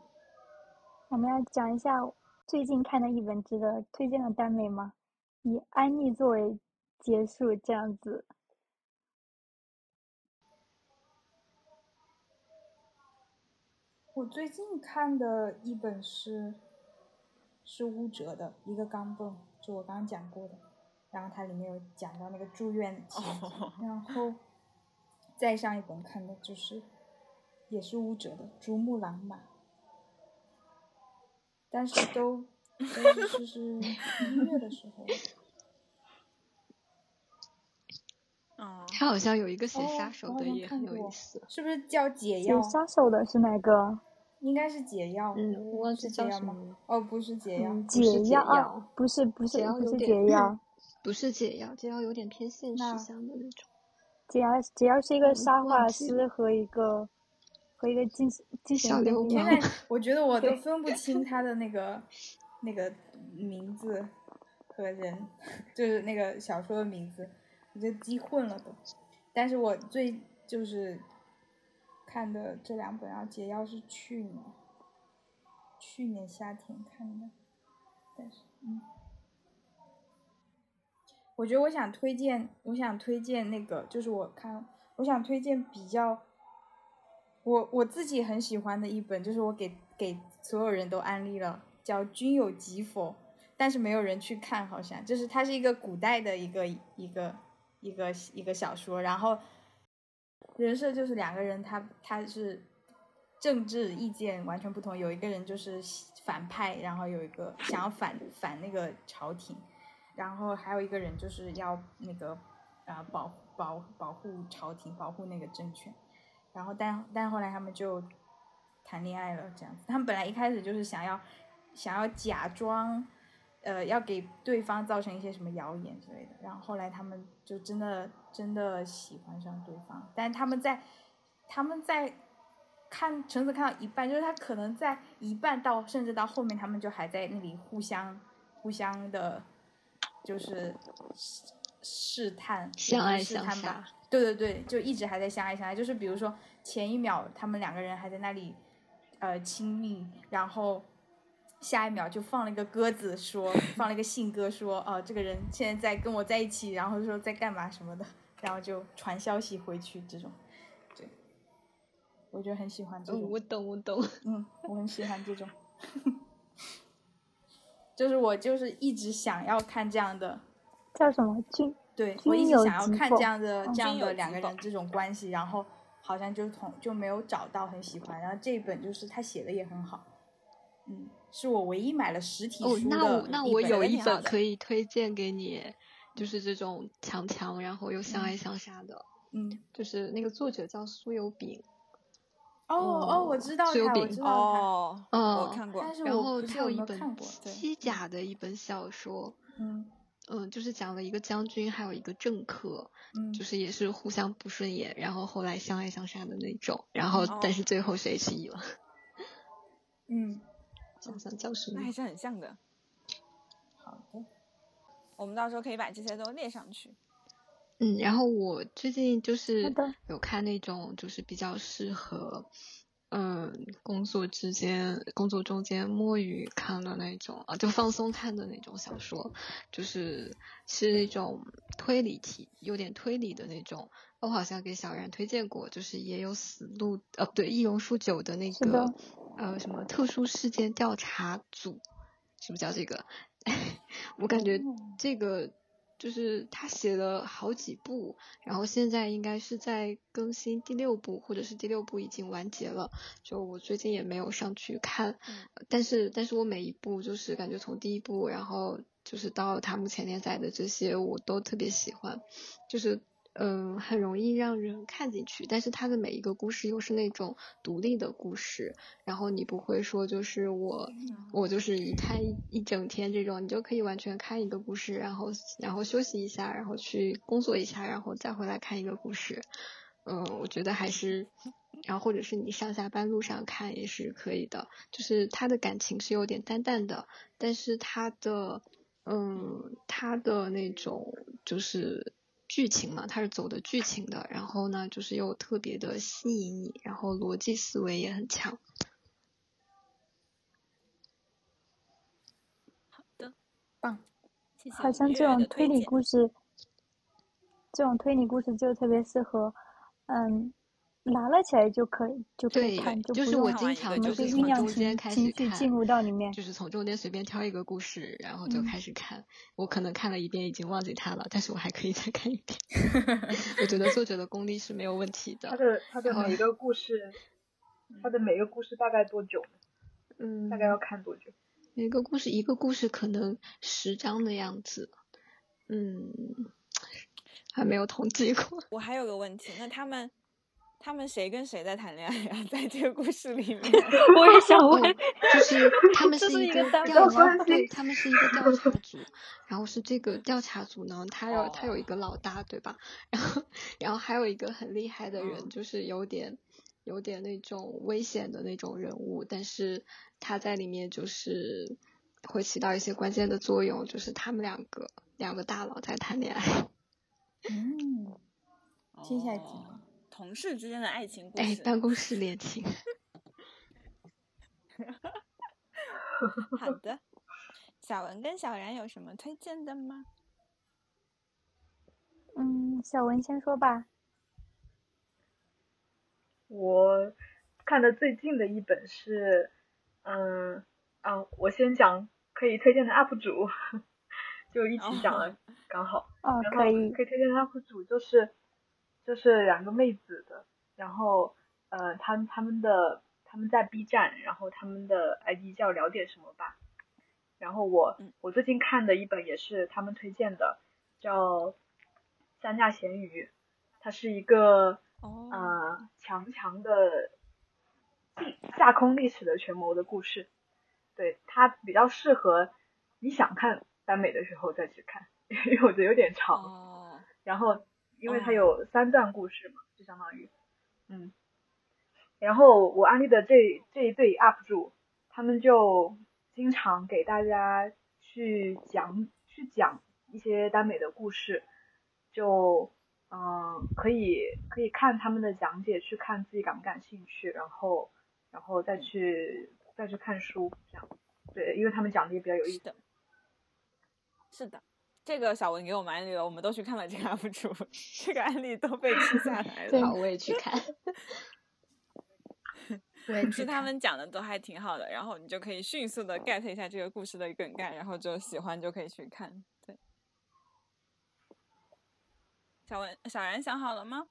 我们要讲一下最近看的一本值得推荐的耽美吗？以安妮作为结束，这样子。我最近看的一本是是乌哲的一个钢镚，就我刚刚讲过的。然后它里面有讲到那个住院情节，然后再上一本看的就是也是乌哲的《珠穆朗玛》，但是都都是就是音乐的时候。哦，他好像有一个写杀手的也很有意思，是不是叫解药？写杀手的是哪个？应该是解药。嗯，我忘记叫什么。哦，不是解药，解药不是不是不是解药。不是解药，解药有点偏现实向的那种。解药解药是一个沙画师和一个和一个精精神流氓。现在我觉得我都分不清 他的那个那个名字和人，就是那个小说的名字，我就记混了都。但是我最就是看的这两本，然后解药是去年去年夏天看的，但是嗯。我觉得我想推荐，我想推荐那个，就是我看，我想推荐比较，我我自己很喜欢的一本，就是我给给所有人都安利了，叫《君有疾否》，但是没有人去看，好像就是它是一个古代的一个一个一个一个小说，然后人设就是两个人，他他是政治意见完全不同，有一个人就是反派，然后有一个想要反反那个朝廷。然后还有一个人就是要那个，啊保保保护朝廷，保护那个政权。然后但但后来他们就谈恋爱了，这样子。他们本来一开始就是想要想要假装，呃，要给对方造成一些什么谣言之类的。然后后来他们就真的真的喜欢上对方。但他们在他们在看橙子看到一半，就是他可能在一半到甚至到后面，他们就还在那里互相互相的。就是试探，相爱相杀。对对对，就一直还在相爱相杀。就是比如说前一秒他们两个人还在那里，呃亲密，然后下一秒就放了一个鸽子，说放了一个信鸽，说哦这个人现在在跟我在一起，然后说在干嘛什么的，然后就传消息回去这种。对，我就很喜欢这种。我懂我懂。嗯，我很喜欢这种。就是我就是一直想要看这样的，叫什么军？对我一直想要看这样的这样的两个人这种关系，然后好像就从就没有找到很喜欢。然后这一本就是他写的也很好，嗯，是我唯一买了实体书的。哦，那我那我有一本可以推荐给你，就是这种强强然后又相爱相杀的，嗯，就是那个作者叫苏有炳。哦哦，我知道他，我知道哦，嗯，我看过。然后他有一本西甲的一本小说，嗯嗯，就是讲了一个将军还有一个政客，嗯，就是也是互相不顺眼，然后后来相爱相杀的那种，然后但是最后谁赢了？嗯，想想叫什么？那还是很像的。好的，我们到时候可以把这些都列上去。嗯，然后我最近就是有看那种就是比较适合嗯，工作之间、工作中间摸鱼看的那种啊，就放松看的那种小说，就是是那种推理题，有点推理的那种。我好像给小然推荐过，就是也有死路，呃，不对，易容术九的那个呃什么特殊事件调查组，是不是叫这个？我感觉这个。就是他写了好几部，然后现在应该是在更新第六部，或者是第六部已经完结了。就我最近也没有上去看，但是但是我每一部就是感觉从第一部，然后就是到他目前连载的这些，我都特别喜欢，就是。嗯，很容易让人看进去，但是它的每一个故事又是那种独立的故事，然后你不会说就是我我就是一看一一整天这种，你就可以完全看一个故事，然后然后休息一下，然后去工作一下，然后再回来看一个故事。嗯，我觉得还是，然后或者是你上下班路上看也是可以的，就是他的感情是有点淡淡的，但是他的嗯他的那种就是。剧情嘛，它是走的剧情的，然后呢，就是又特别的吸引你，然后逻辑思维也很强。好的，棒，谢谢。好像这种推理故事，这种推理故事就特别适合，嗯。拿了起来就可以，就可以看，就是我经常就是从中间开始看，进入到里面，就是从中间随便挑一个故事，然后就开始看。我可能看了一遍已经忘记它了，但是我还可以再看一遍。我觉得作者的功力是没有问题的。他的他的每一个故事，他的每个故事大概多久？嗯，大概要看多久？每个故事一个故事可能十章的样子。嗯，还没有统计过。我还有个问题，那他们。他们谁跟谁在谈恋爱呀？在这个故事里面，我也想问，就是他们是一个调查，对，他们是一个调查组，然后是这个调查组呢，他有他有一个老大，对吧？然后然后还有一个很厉害的人，就是有点有点那种危险的那种人物，但是他在里面就是会起到一些关键的作用，就是他们两个两个大佬在谈恋爱。嗯，接下来。同事之间的爱情故事，哎，办公室恋情。好的，小文跟小然有什么推荐的吗？嗯，小文先说吧。我看的最近的一本是，嗯，啊，我先讲可以推荐的 UP 主，就一起讲了，刚好。哦，可以。可以推荐的 UP 主就是。就是两个妹子的，然后呃，他们他们的他们在 B 站，然后他们的 ID 叫聊点什么吧。然后我我最近看的一本也是他们推荐的，叫《三架咸鱼》，它是一个呃强强的架空历史的权谋的故事。对，它比较适合你想看耽美的时候再去看，因为我觉得有点长。然后。因为它有三段故事嘛，就相当于，嗯，然后我安利的这这一对 UP 主，他们就经常给大家去讲去讲一些耽美的故事，就嗯可以可以看他们的讲解，去看自己感不感兴趣，然后然后再去再去看书，这样，对，因为他们讲的也比较有意思。是的。这个小文给我们安利了，我们都去看了这个 UP 主，这个案例都被记下来了。好，我也去看。对，其实他们讲的都还挺好的，然后你就可以迅速的 get 一下这个故事的梗概，然后就喜欢就可以去看。对，小文、小然想好了吗？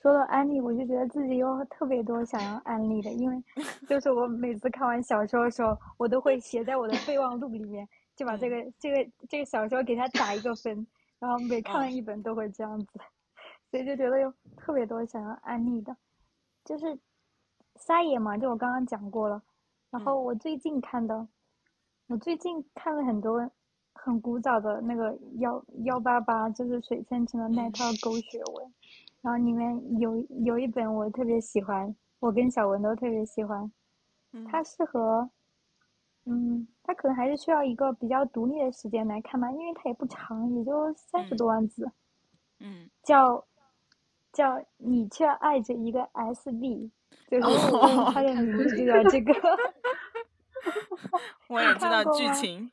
说到安利，我就觉得自己有特别多想要安利的，因为 就是我每次看完小说的时候，我都会写在我的备忘录里面，就把这个这个这个小说给它打一个分，然后每看完一本都会这样子，所以就觉得有特别多想要安利的，就是撒野嘛，就我刚刚讲过了，然后我最近看的，我最近看了很多很古早的那个幺幺八八，就是水千城的那套狗血文。然后里面有有一本我特别喜欢，我跟小文都特别喜欢，它适合，嗯，它可能还是需要一个比较独立的时间来看吧，因为它也不长，也就三十多万字，嗯，叫叫你却爱着一个 SB，就是它的名字就叫 这个。我也知道剧情。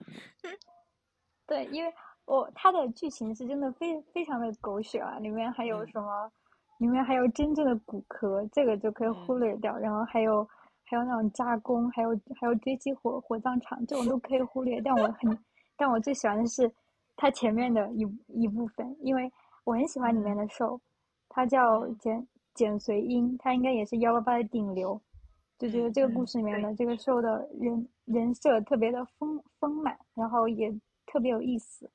对，因为我它的剧情是真的非非常的狗血啊，里面还有什么？里面还有真正的骨壳，这个就可以忽略掉。然后还有还有那种加工，还有还有堆积火火葬场，这种都可以忽略。但我很，但我最喜欢的是它前面的一一部分，因为我很喜欢里面的兽，它叫简简随英，它应该也是幺八八的顶流。就觉得这个故事里面的这个兽的人人设特别的丰丰满，然后也特别有意思。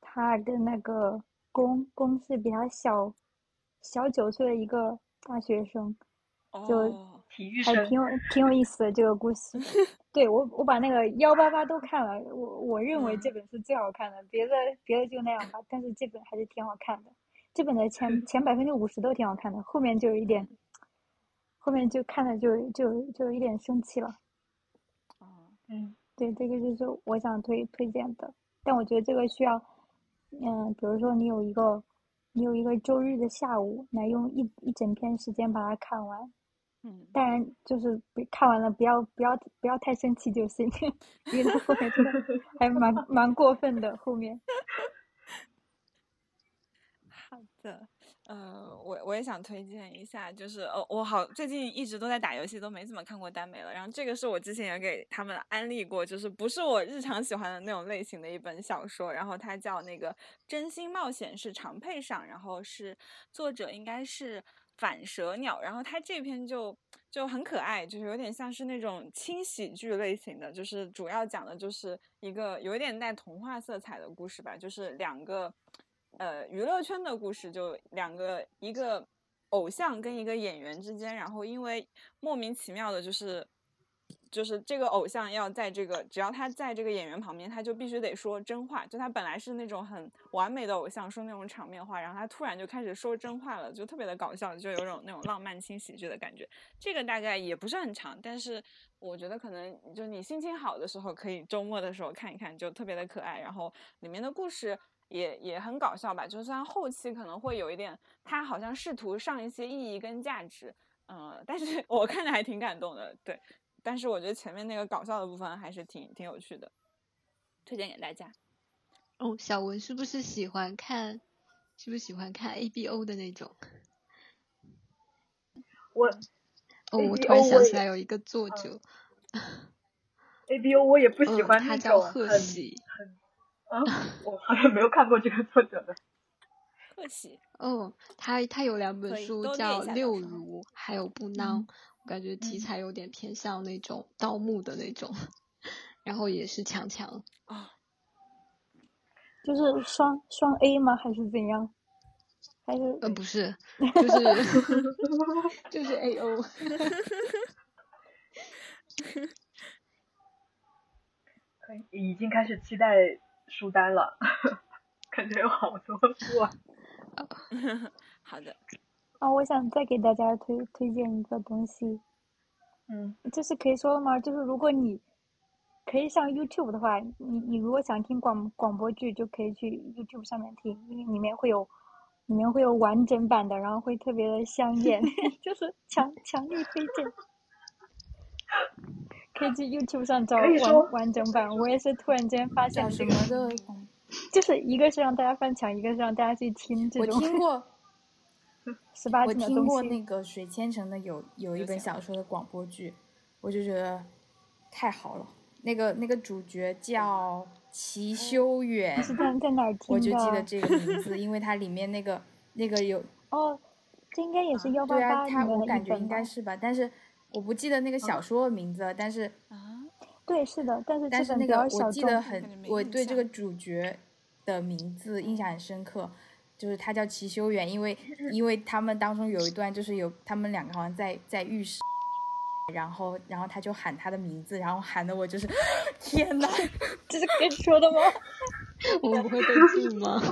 他跟那个公公是比他小小九岁的一个大学生，就还挺有挺有意思的这个故事。对我我把那个幺八八都看了，我我认为这本是最好看的，别的别的就那样吧，但是这本还是挺好看的。这本的前前百分之五十都挺好看的，后面就有一点。后面就看了就就就有一点生气了，哦，嗯，对，这个就是我想推推荐的，但我觉得这个需要，嗯，比如说你有一个，你有一个周日的下午来用一一整天时间把它看完，嗯，当然就是看完了不要不要不要太生气就行，因为后面真的还蛮蛮过分的后面。好的。呃，我我也想推荐一下，就是呃，我好最近一直都在打游戏，都没怎么看过耽美了。然后这个是我之前也给他们安利过，就是不是我日常喜欢的那种类型的一本小说。然后它叫那个《真心冒险》，是长配上，然后是作者应该是反蛇鸟。然后它这篇就就很可爱，就是有点像是那种轻喜剧类型的，就是主要讲的就是一个有点带童话色彩的故事吧，就是两个。呃，娱乐圈的故事就两个，一个偶像跟一个演员之间，然后因为莫名其妙的，就是就是这个偶像要在这个，只要他在这个演员旁边，他就必须得说真话。就他本来是那种很完美的偶像，说那种场面话，然后他突然就开始说真话了，就特别的搞笑，就有种那种浪漫轻喜剧的感觉。这个大概也不是很长，但是我觉得可能就你心情好的时候，可以周末的时候看一看，就特别的可爱。然后里面的故事。也也很搞笑吧，就算后期可能会有一点，他好像试图上一些意义跟价值，嗯，但是 我看着还挺感动的，对。但是我觉得前面那个搞笑的部分还是挺挺有趣的，推荐给大家。哦，小文是不是喜欢看？是不是喜欢看 A B O 的那种？我哦，我突然想起来有一个作者，A B O 我也不喜欢他叫贺喜。啊，我好像没有看过这个作者的。贺喜哦，他他有两本书叫《六如》还有《不孬》，我感觉题材有点偏向那种盗墓的那种，然后也是强强啊，就是双双 A 吗？还是怎样？还是呃不是，就是 就是 A O。可以，已经开始期待。书单了，感觉有好多书啊。好的。啊，我想再给大家推推荐一个东西。嗯。这是可以说的吗？就是如果你可以上 YouTube 的话，你你如果想听广广播剧，就可以去 YouTube 上面听，因为里面会有里面会有完整版的，然后会特别的香艳，就是强强力推荐。可以去 YouTube 上找完完整版。我也是突然间发现什么的，就是一个是让大家翻墙，一个是让大家去听这种。我听过十八禁的东西。我听过那个水千城的有有一本小说的广播剧，我就觉得太好了。那个那个主角叫齐修远，是在在哪儿听我就记得这个名字，因为它里面那个那个有哦，这应该也是幺八八里面的我感觉应该是吧，但是。我不记得那个小说的名字，但是啊，对，是的，但是但是那个我记得很，我对这个主角的名字印象很深刻，就是他叫齐修远，因为因为他们当中有一段就是有他们两个好像在在浴室，然后然后他就喊他的名字，然后喊的我就是 天呐，这是可以说的吗？我们不会被禁吗？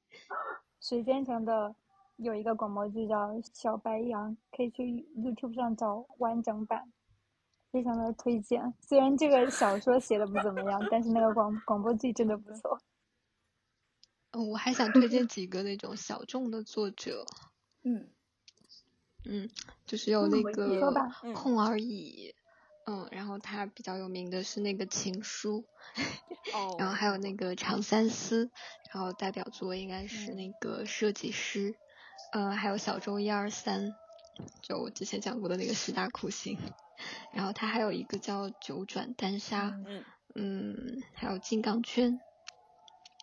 水编成的。有一个广播剧叫《小白羊》，可以去 YouTube 上找完整版，非常的推荐。虽然这个小说写的不怎么样，但是那个广广播剧真的不错。嗯，我还想推荐几个那种小众的作者，嗯嗯，就是有那个空而已。嗯，然后他比较有名的是那个情书，哦，然后还有那个长三思，然后代表作应该是那个设计师，呃，还有小周一二三，就我之前讲过的那个十大酷刑，然后他还有一个叫九转丹砂，嗯嗯，还有金刚圈，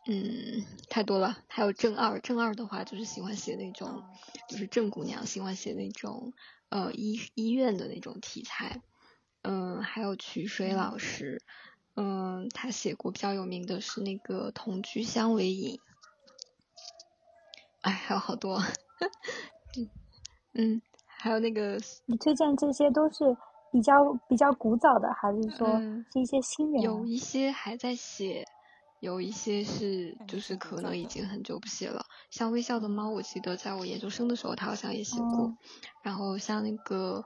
嗯，太多了，还有正二，正二的话就是喜欢写那种，就是正姑娘喜欢写那种呃医医院的那种题材。嗯，还有曲水老师，嗯，他写过比较有名的是那个同居相为引，哎，还有好多，嗯，还有那个，你推荐这些都是比较比较古早的，还是说是一些新人？有一些还在写，有一些是就是可能已经很久不写了。像微笑的猫，我记得在我研究生的时候，他好像也写过。然后像那个。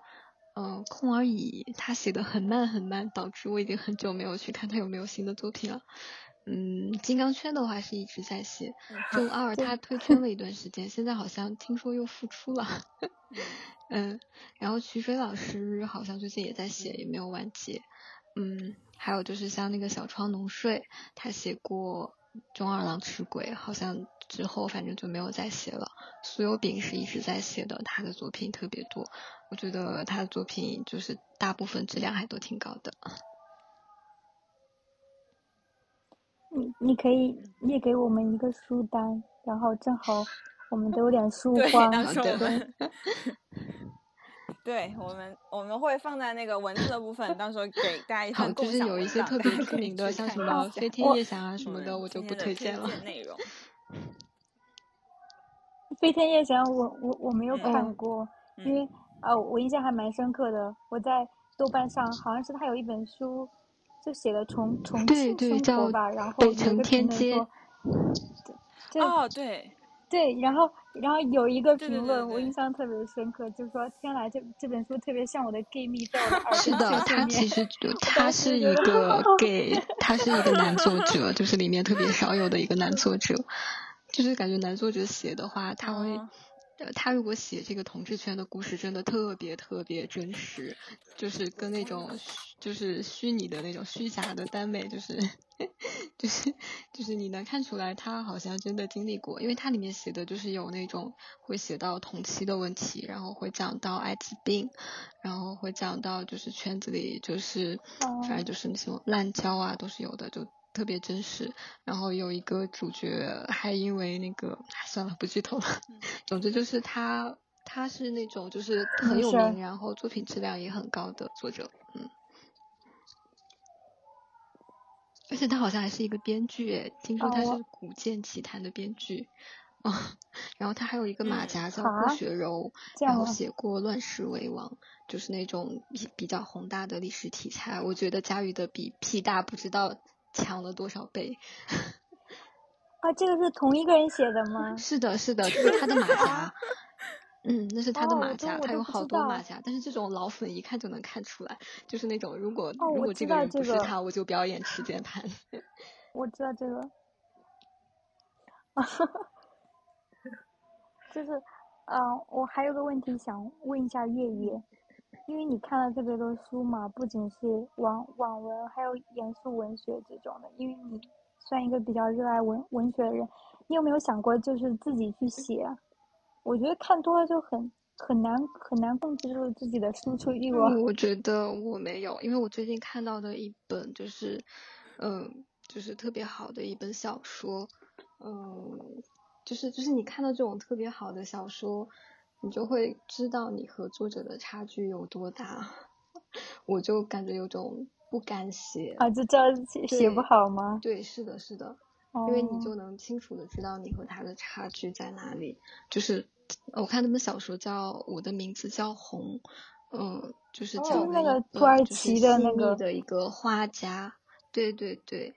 嗯，空而已，他写的很慢很慢，导致我已经很久没有去看他有没有新的作品了。嗯，金刚圈的话是一直在写，正二他退圈 了一段时间，现在好像听说又复出了。嗯，然后曲水老师好像最近也在写，也没有完结。嗯，还有就是像那个小窗浓睡，他写过中二郎吃鬼，好像。之后反正就没有再写了。苏有炳是一直在写的，他的作品特别多，我觉得他的作品就是大部分质量还都挺高的。你你可以列给我们一个书单，然后正好我们都有点 书荒。对，对 我们我们会放在那个文字的部分，到时候给大家一份就是有一些特别出名的，像什么《飞天夜翔》啊什么的，我就不推荐了。内容。飞天夜翔，我我我没有看过，因为呃，我印象还蛮深刻的。我在豆瓣上，好像是他有一本书，就写了重重庆生活吧，然后北城天街。哦，对对，然后然后有一个评论，我印象特别深刻，就是说天来，这这本书特别像我的 gay 蜜在我的耳是的，他其实他是一 个 gay，他是一个男作者，就是里面特别少有的一个男作者。就是感觉男作者写的话，他会，呃，他如果写这个同志圈的故事，真的特别特别真实，就是跟那种就是虚拟的那种虚假的耽美，就是 就是就是你能看出来他好像真的经历过，因为他里面写的就是有那种会写到同期的问题，然后会讲到艾滋病，然后会讲到就是圈子里就是反正就是那种滥交啊，都是有的，就。特别真实，然后有一个主角还因为那个，算了不剧透了。总之就是他，他是那种就是很有名，然后作品质量也很高的作者，嗯。而且他好像还是一个编剧，听说他是《古剑奇谭》的编剧，啊。然后他还有一个马甲叫顾雪柔，然后写过《乱世为王》，就是那种比比较宏大的历史题材，我觉得驾驭的比屁大不知道。强了多少倍？啊，这个是同一个人写的吗？是的，是的，这是他的马 甲。嗯，那是他的马甲，他有好多马甲，但是这种老粉一看就能看出来，就是那种如果如果这个人不是他，我就表演吃键盘。我知道这个，就是，嗯，我还有个问题想问一下月月。因为你看了特别多书嘛，不仅是网网文，还有严肃文学这种的。因为你算一个比较热爱文文学的人，你有没有想过就是自己去写？我觉得看多了就很很难很难控制住自己的输出欲望。我觉得我没有，因为我最近看到的一本就是，嗯，就是特别好的一本小说，嗯，就是就是你看到这种特别好的小说。你就会知道你和作者的差距有多大，我就感觉有种不敢写啊，就这写写不好吗？对，是的，是的，因为你就能清楚的知道你和他的差距在哪里。就是我看那本小说叫《我的名字叫红》，嗯，就是讲那个土耳其的那个的一个画家，对对对。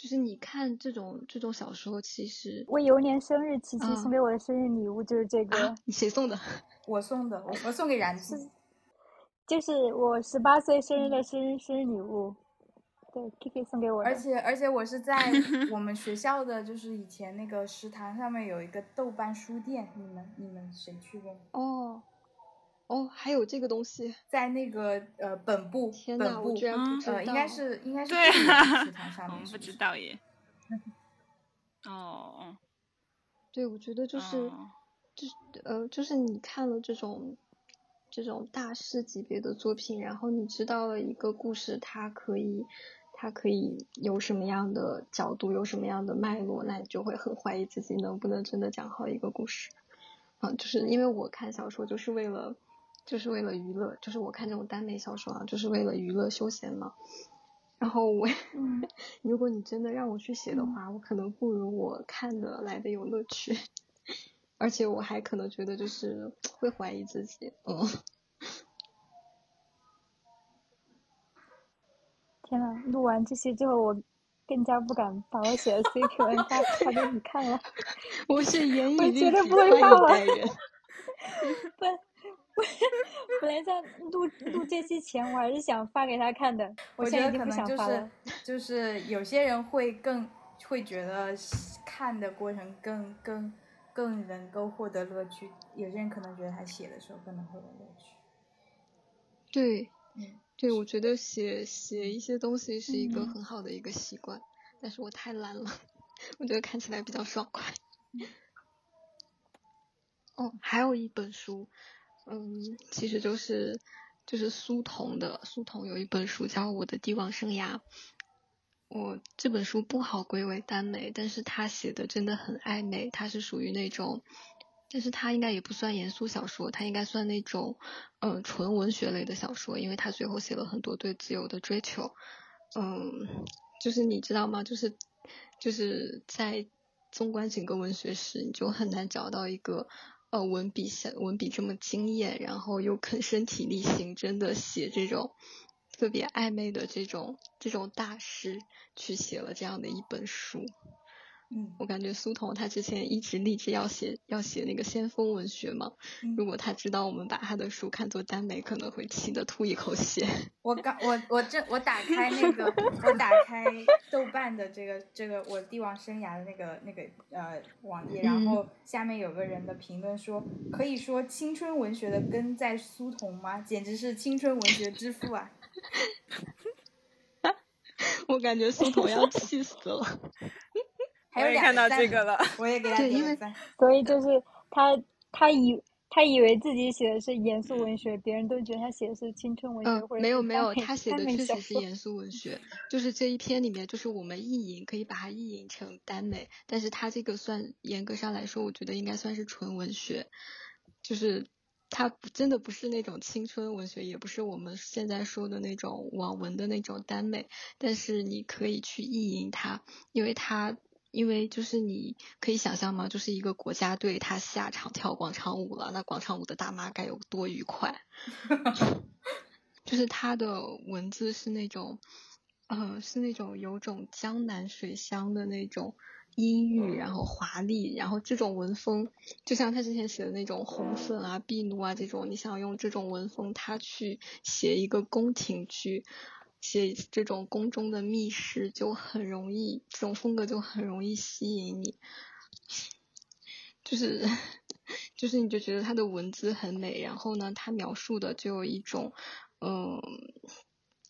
就是你看这种这种小说，其实我有年生日，琪琪送给我的生日礼物就是这个。你谁送的？我送的，我我送给然子，就是我十八岁生日的生日生日礼物。对，Kiki 送给我的。而且而且我是在我们学校的，就是以前那个食堂上面有一个豆瓣书店，你们你们谁去过？哦哦，还有这个东西，在那个呃本部，天呐，我居然不知道，呃，应该是应该是对食 堂上面，不知道耶。哦，对，我觉得就是，就是呃，就是你看了这种。这种大师级别的作品，然后你知道了一个故事，它可以，它可以有什么样的角度，有什么样的脉络，那你就会很怀疑自己能不能真的讲好一个故事。啊，就是因为我看小说就是为了，就是为了娱乐，就是我看这种耽美小说啊，就是为了娱乐休闲嘛。然后我，如果你真的让我去写的话，我可能不如我看的来的有乐趣。而且我还可能觉得就是会怀疑自己，嗯。天呐，录完这些之后，我更加不敢把我写的 CP 文发发给你看了。我是严以律己，欢迎待人。本本来在录录这期前，我还是想发给他看的。我现在已经不想发了。就是有些人会更会觉得看的过程更更。更能够获得乐趣，有些人可能觉得他写的时候更能获得乐趣。对，嗯，对，我觉得写写一些东西是一个很好的一个习惯，但是我太懒了，我觉得看起来比较爽快。哦，还有一本书，嗯，其实就是就是苏童的，苏童有一本书叫《我的帝王生涯》。我这本书不好归为耽美，但是他写的真的很暧昧，他是属于那种，但是他应该也不算严肃小说，他应该算那种，嗯，纯文学类的小说，因为他最后写了很多对自由的追求，嗯，就是你知道吗？就是就是在纵观整个文学史，你就很难找到一个，呃，文笔写文笔这么惊艳，然后又肯身体力行，真的写这种。特别暧昧的这种这种大师去写了这样的一本书，嗯，我感觉苏童他之前一直立志要写要写那个先锋文学嘛，如果他知道我们把他的书看作耽美，可能会气得吐一口血。我刚我我这我打开那个我打开豆瓣的这个这个我帝王生涯的那个那个呃网页，然后下面有个人的评论说，可以说青春文学的根在苏童吗？简直是青春文学之父啊！我感觉苏童要气死了。还有看到这个了，我也给他点赞。所以就是他，他以他以为自己写的是严肃文学，别人都觉得他写的是青春文学。嗯，没有没有，他写的确实是严肃文学。就是这一篇里面，就是我们意淫可以把它意淫成耽美，但是他这个算严格上来说，我觉得应该算是纯文学，就是。它真的不是那种青春文学，也不是我们现在说的那种网文的那种耽美，但是你可以去意淫它，因为它，因为就是你可以想象吗？就是一个国家队他下场跳广场舞了，那广场舞的大妈该有多愉快？就是他的文字是那种，呃，是那种有种江南水乡的那种。阴郁，然后华丽，然后这种文风，就像他之前写的那种红粉啊、碧奴啊这种，你想用这种文风，他去写一个宫廷剧，写这种宫中的密室，就很容易，这种风格就很容易吸引你，就是，就是你就觉得他的文字很美，然后呢，他描述的就有一种，嗯。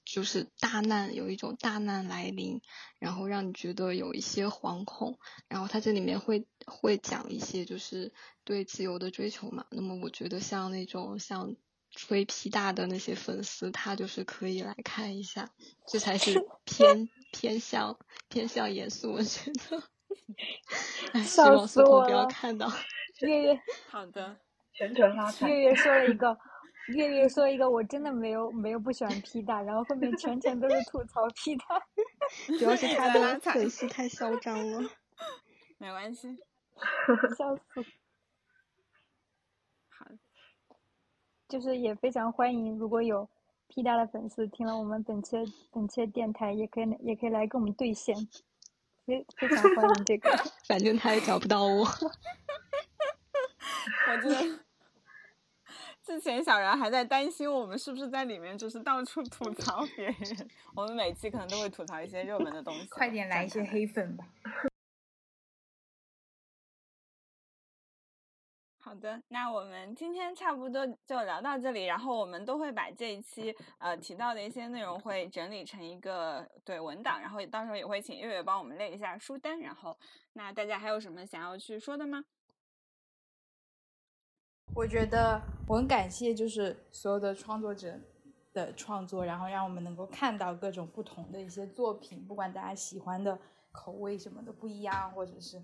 就是大难有一种大难来临，然后让你觉得有一些惶恐，然后他这里面会会讲一些就是对自由的追求嘛。那么我觉得像那种像吹皮大的那些粉丝，他就是可以来看一下，这才是 偏偏向偏向严肃文学的。希望苏童不要看到。月 月，好的，全程拉踩。月月说了一个。月月说一个，我真的没有没有不喜欢 P 大，然后后面全程都是吐槽 P 大，主要是他的粉丝太嚣张了。没关系，笑死。好，就是也非常欢迎，如果有 P 大的粉丝听了我们本期本期电台，也可以也可以来跟我们兑现，非非常欢迎这个。反正他也找不到我。我真的。之前小然还在担心我们是不是在里面就是到处吐槽别人，我们每期可能都会吐槽一些热门的东西。快点来一些黑粉吧。好的，那我们今天差不多就聊到这里，然后我们都会把这一期呃提到的一些内容会整理成一个对文档，然后到时候也会请月月帮我们列一下书单。然后，那大家还有什么想要去说的吗？我觉得我很感谢，就是所有的创作者的创作，然后让我们能够看到各种不同的一些作品，不管大家喜欢的口味什么的不一样，或者是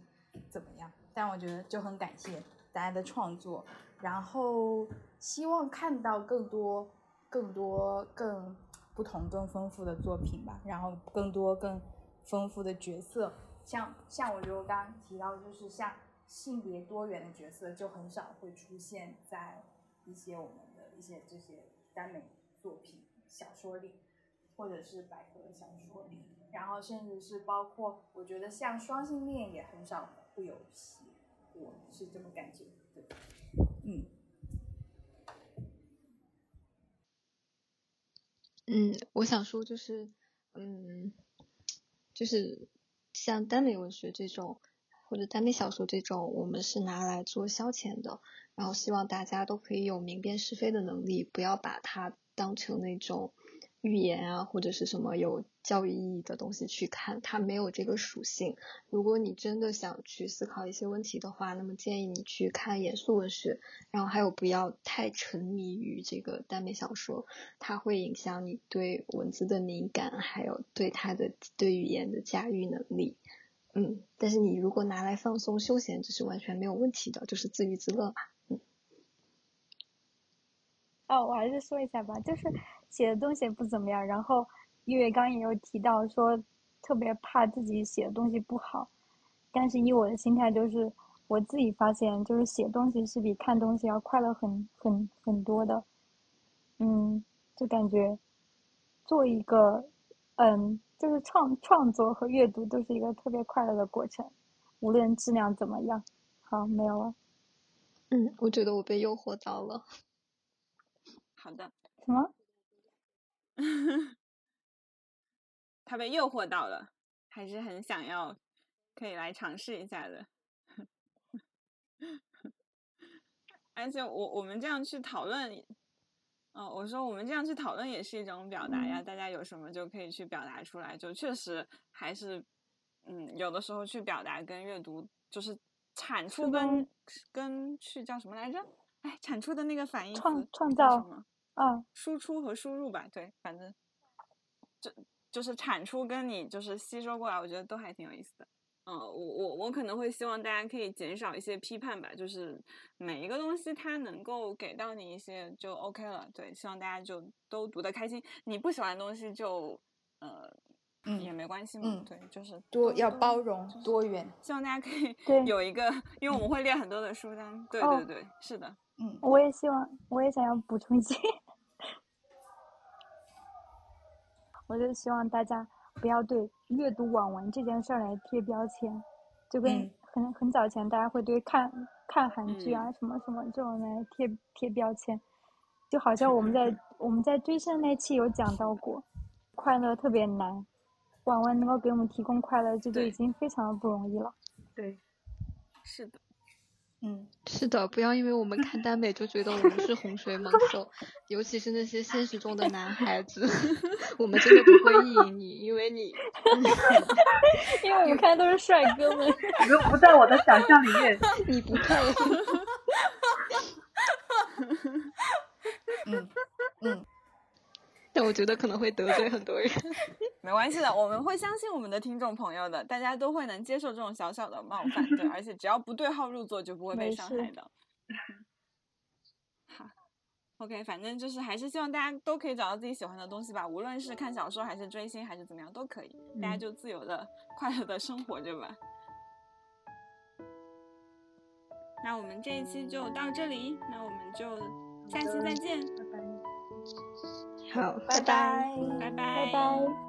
怎么样，但我觉得就很感谢。大家的创作，然后希望看到更多、更多、更不同、更丰富的作品吧。然后更多、更丰富的角色，像像我觉得我刚刚提到，就是像性别多元的角色，就很少会出现在一些我们的一些这些耽美作品、小说里，或者是百科小说里。然后甚至是包括，我觉得像双性恋也很少会有。我是这么感觉，对，嗯，嗯，我想说就是，嗯，就是像耽美文学这种，或者耽美小说这种，我们是拿来做消遣的，然后希望大家都可以有明辨是非的能力，不要把它当成那种。语言啊，或者是什么有教育意义的东西去看，它没有这个属性。如果你真的想去思考一些问题的话，那么建议你去看严肃文学，然后还有不要太沉迷于这个耽美小说，它会影响你对文字的敏感，还有对它的对语言的驾驭能力。嗯，但是你如果拿来放松休闲，这是完全没有问题的，就是自娱自乐嘛。嗯。哦，我还是说一下吧，就是。写的东西也不怎么样，然后因为刚也有提到说，特别怕自己写的东西不好，但是以我的心态就是，我自己发现就是写东西是比看东西要快乐很很很多的，嗯，就感觉做一个，嗯，就是创创作和阅读都是一个特别快乐的过程，无论质量怎么样。好，没有了。嗯，我觉得我被诱惑到了。好的。什么？他被诱惑到了，还是很想要，可以来尝试一下的。而且我我们这样去讨论，嗯，我说我们这样去讨论也是一种表达呀。大家有什么就可以去表达出来，就确实还是，嗯，有的时候去表达跟阅读就是产出跟跟去叫什么来着？哎，产出的那个反义词创创造什么？嗯，输出和输入吧，对，反正就就是产出跟你就是吸收过来，我觉得都还挺有意思的。嗯，我我我可能会希望大家可以减少一些批判吧，就是每一个东西它能够给到你一些就 OK 了。对，希望大家就都读得开心。你不喜欢的东西就呃嗯也没关系嘛。对，就是多要包容多元，希望大家可以 有一个，因为我们会列很多的书单。对对对，是的。嗯，我也希望，我也想要补充一些。我就希望大家不要对阅读网文这件事儿来贴标签，就跟很很早前大家会对看看韩剧啊什么什么这种来贴贴标签，就好像我们在 我们在追星那期有讲到过，快乐特别难，网文能够给我们提供快乐，这就已经非常的不容易了。对，是的。嗯，是的，不要因为我们看耽美就觉得我们是洪水猛兽，尤其是那些现实中的男孩子，我们真的不会意淫你，因为你，因为我们看的都是帅哥们，不不在我的想象里面，你不配。嗯嗯。但我觉得可能会得罪很多人，没关系的，我们会相信我们的听众朋友的，大家都会能接受这种小小的冒犯，对，而且只要不对号入座就不会被伤害的。好，OK，反正就是还是希望大家都可以找到自己喜欢的东西吧，无论是看小说还是追星还是怎么样都可以，大家就自由的、快乐的生活着吧。那我们这一期就到这里，那我们就下期再见。好，拜拜，拜拜，拜拜。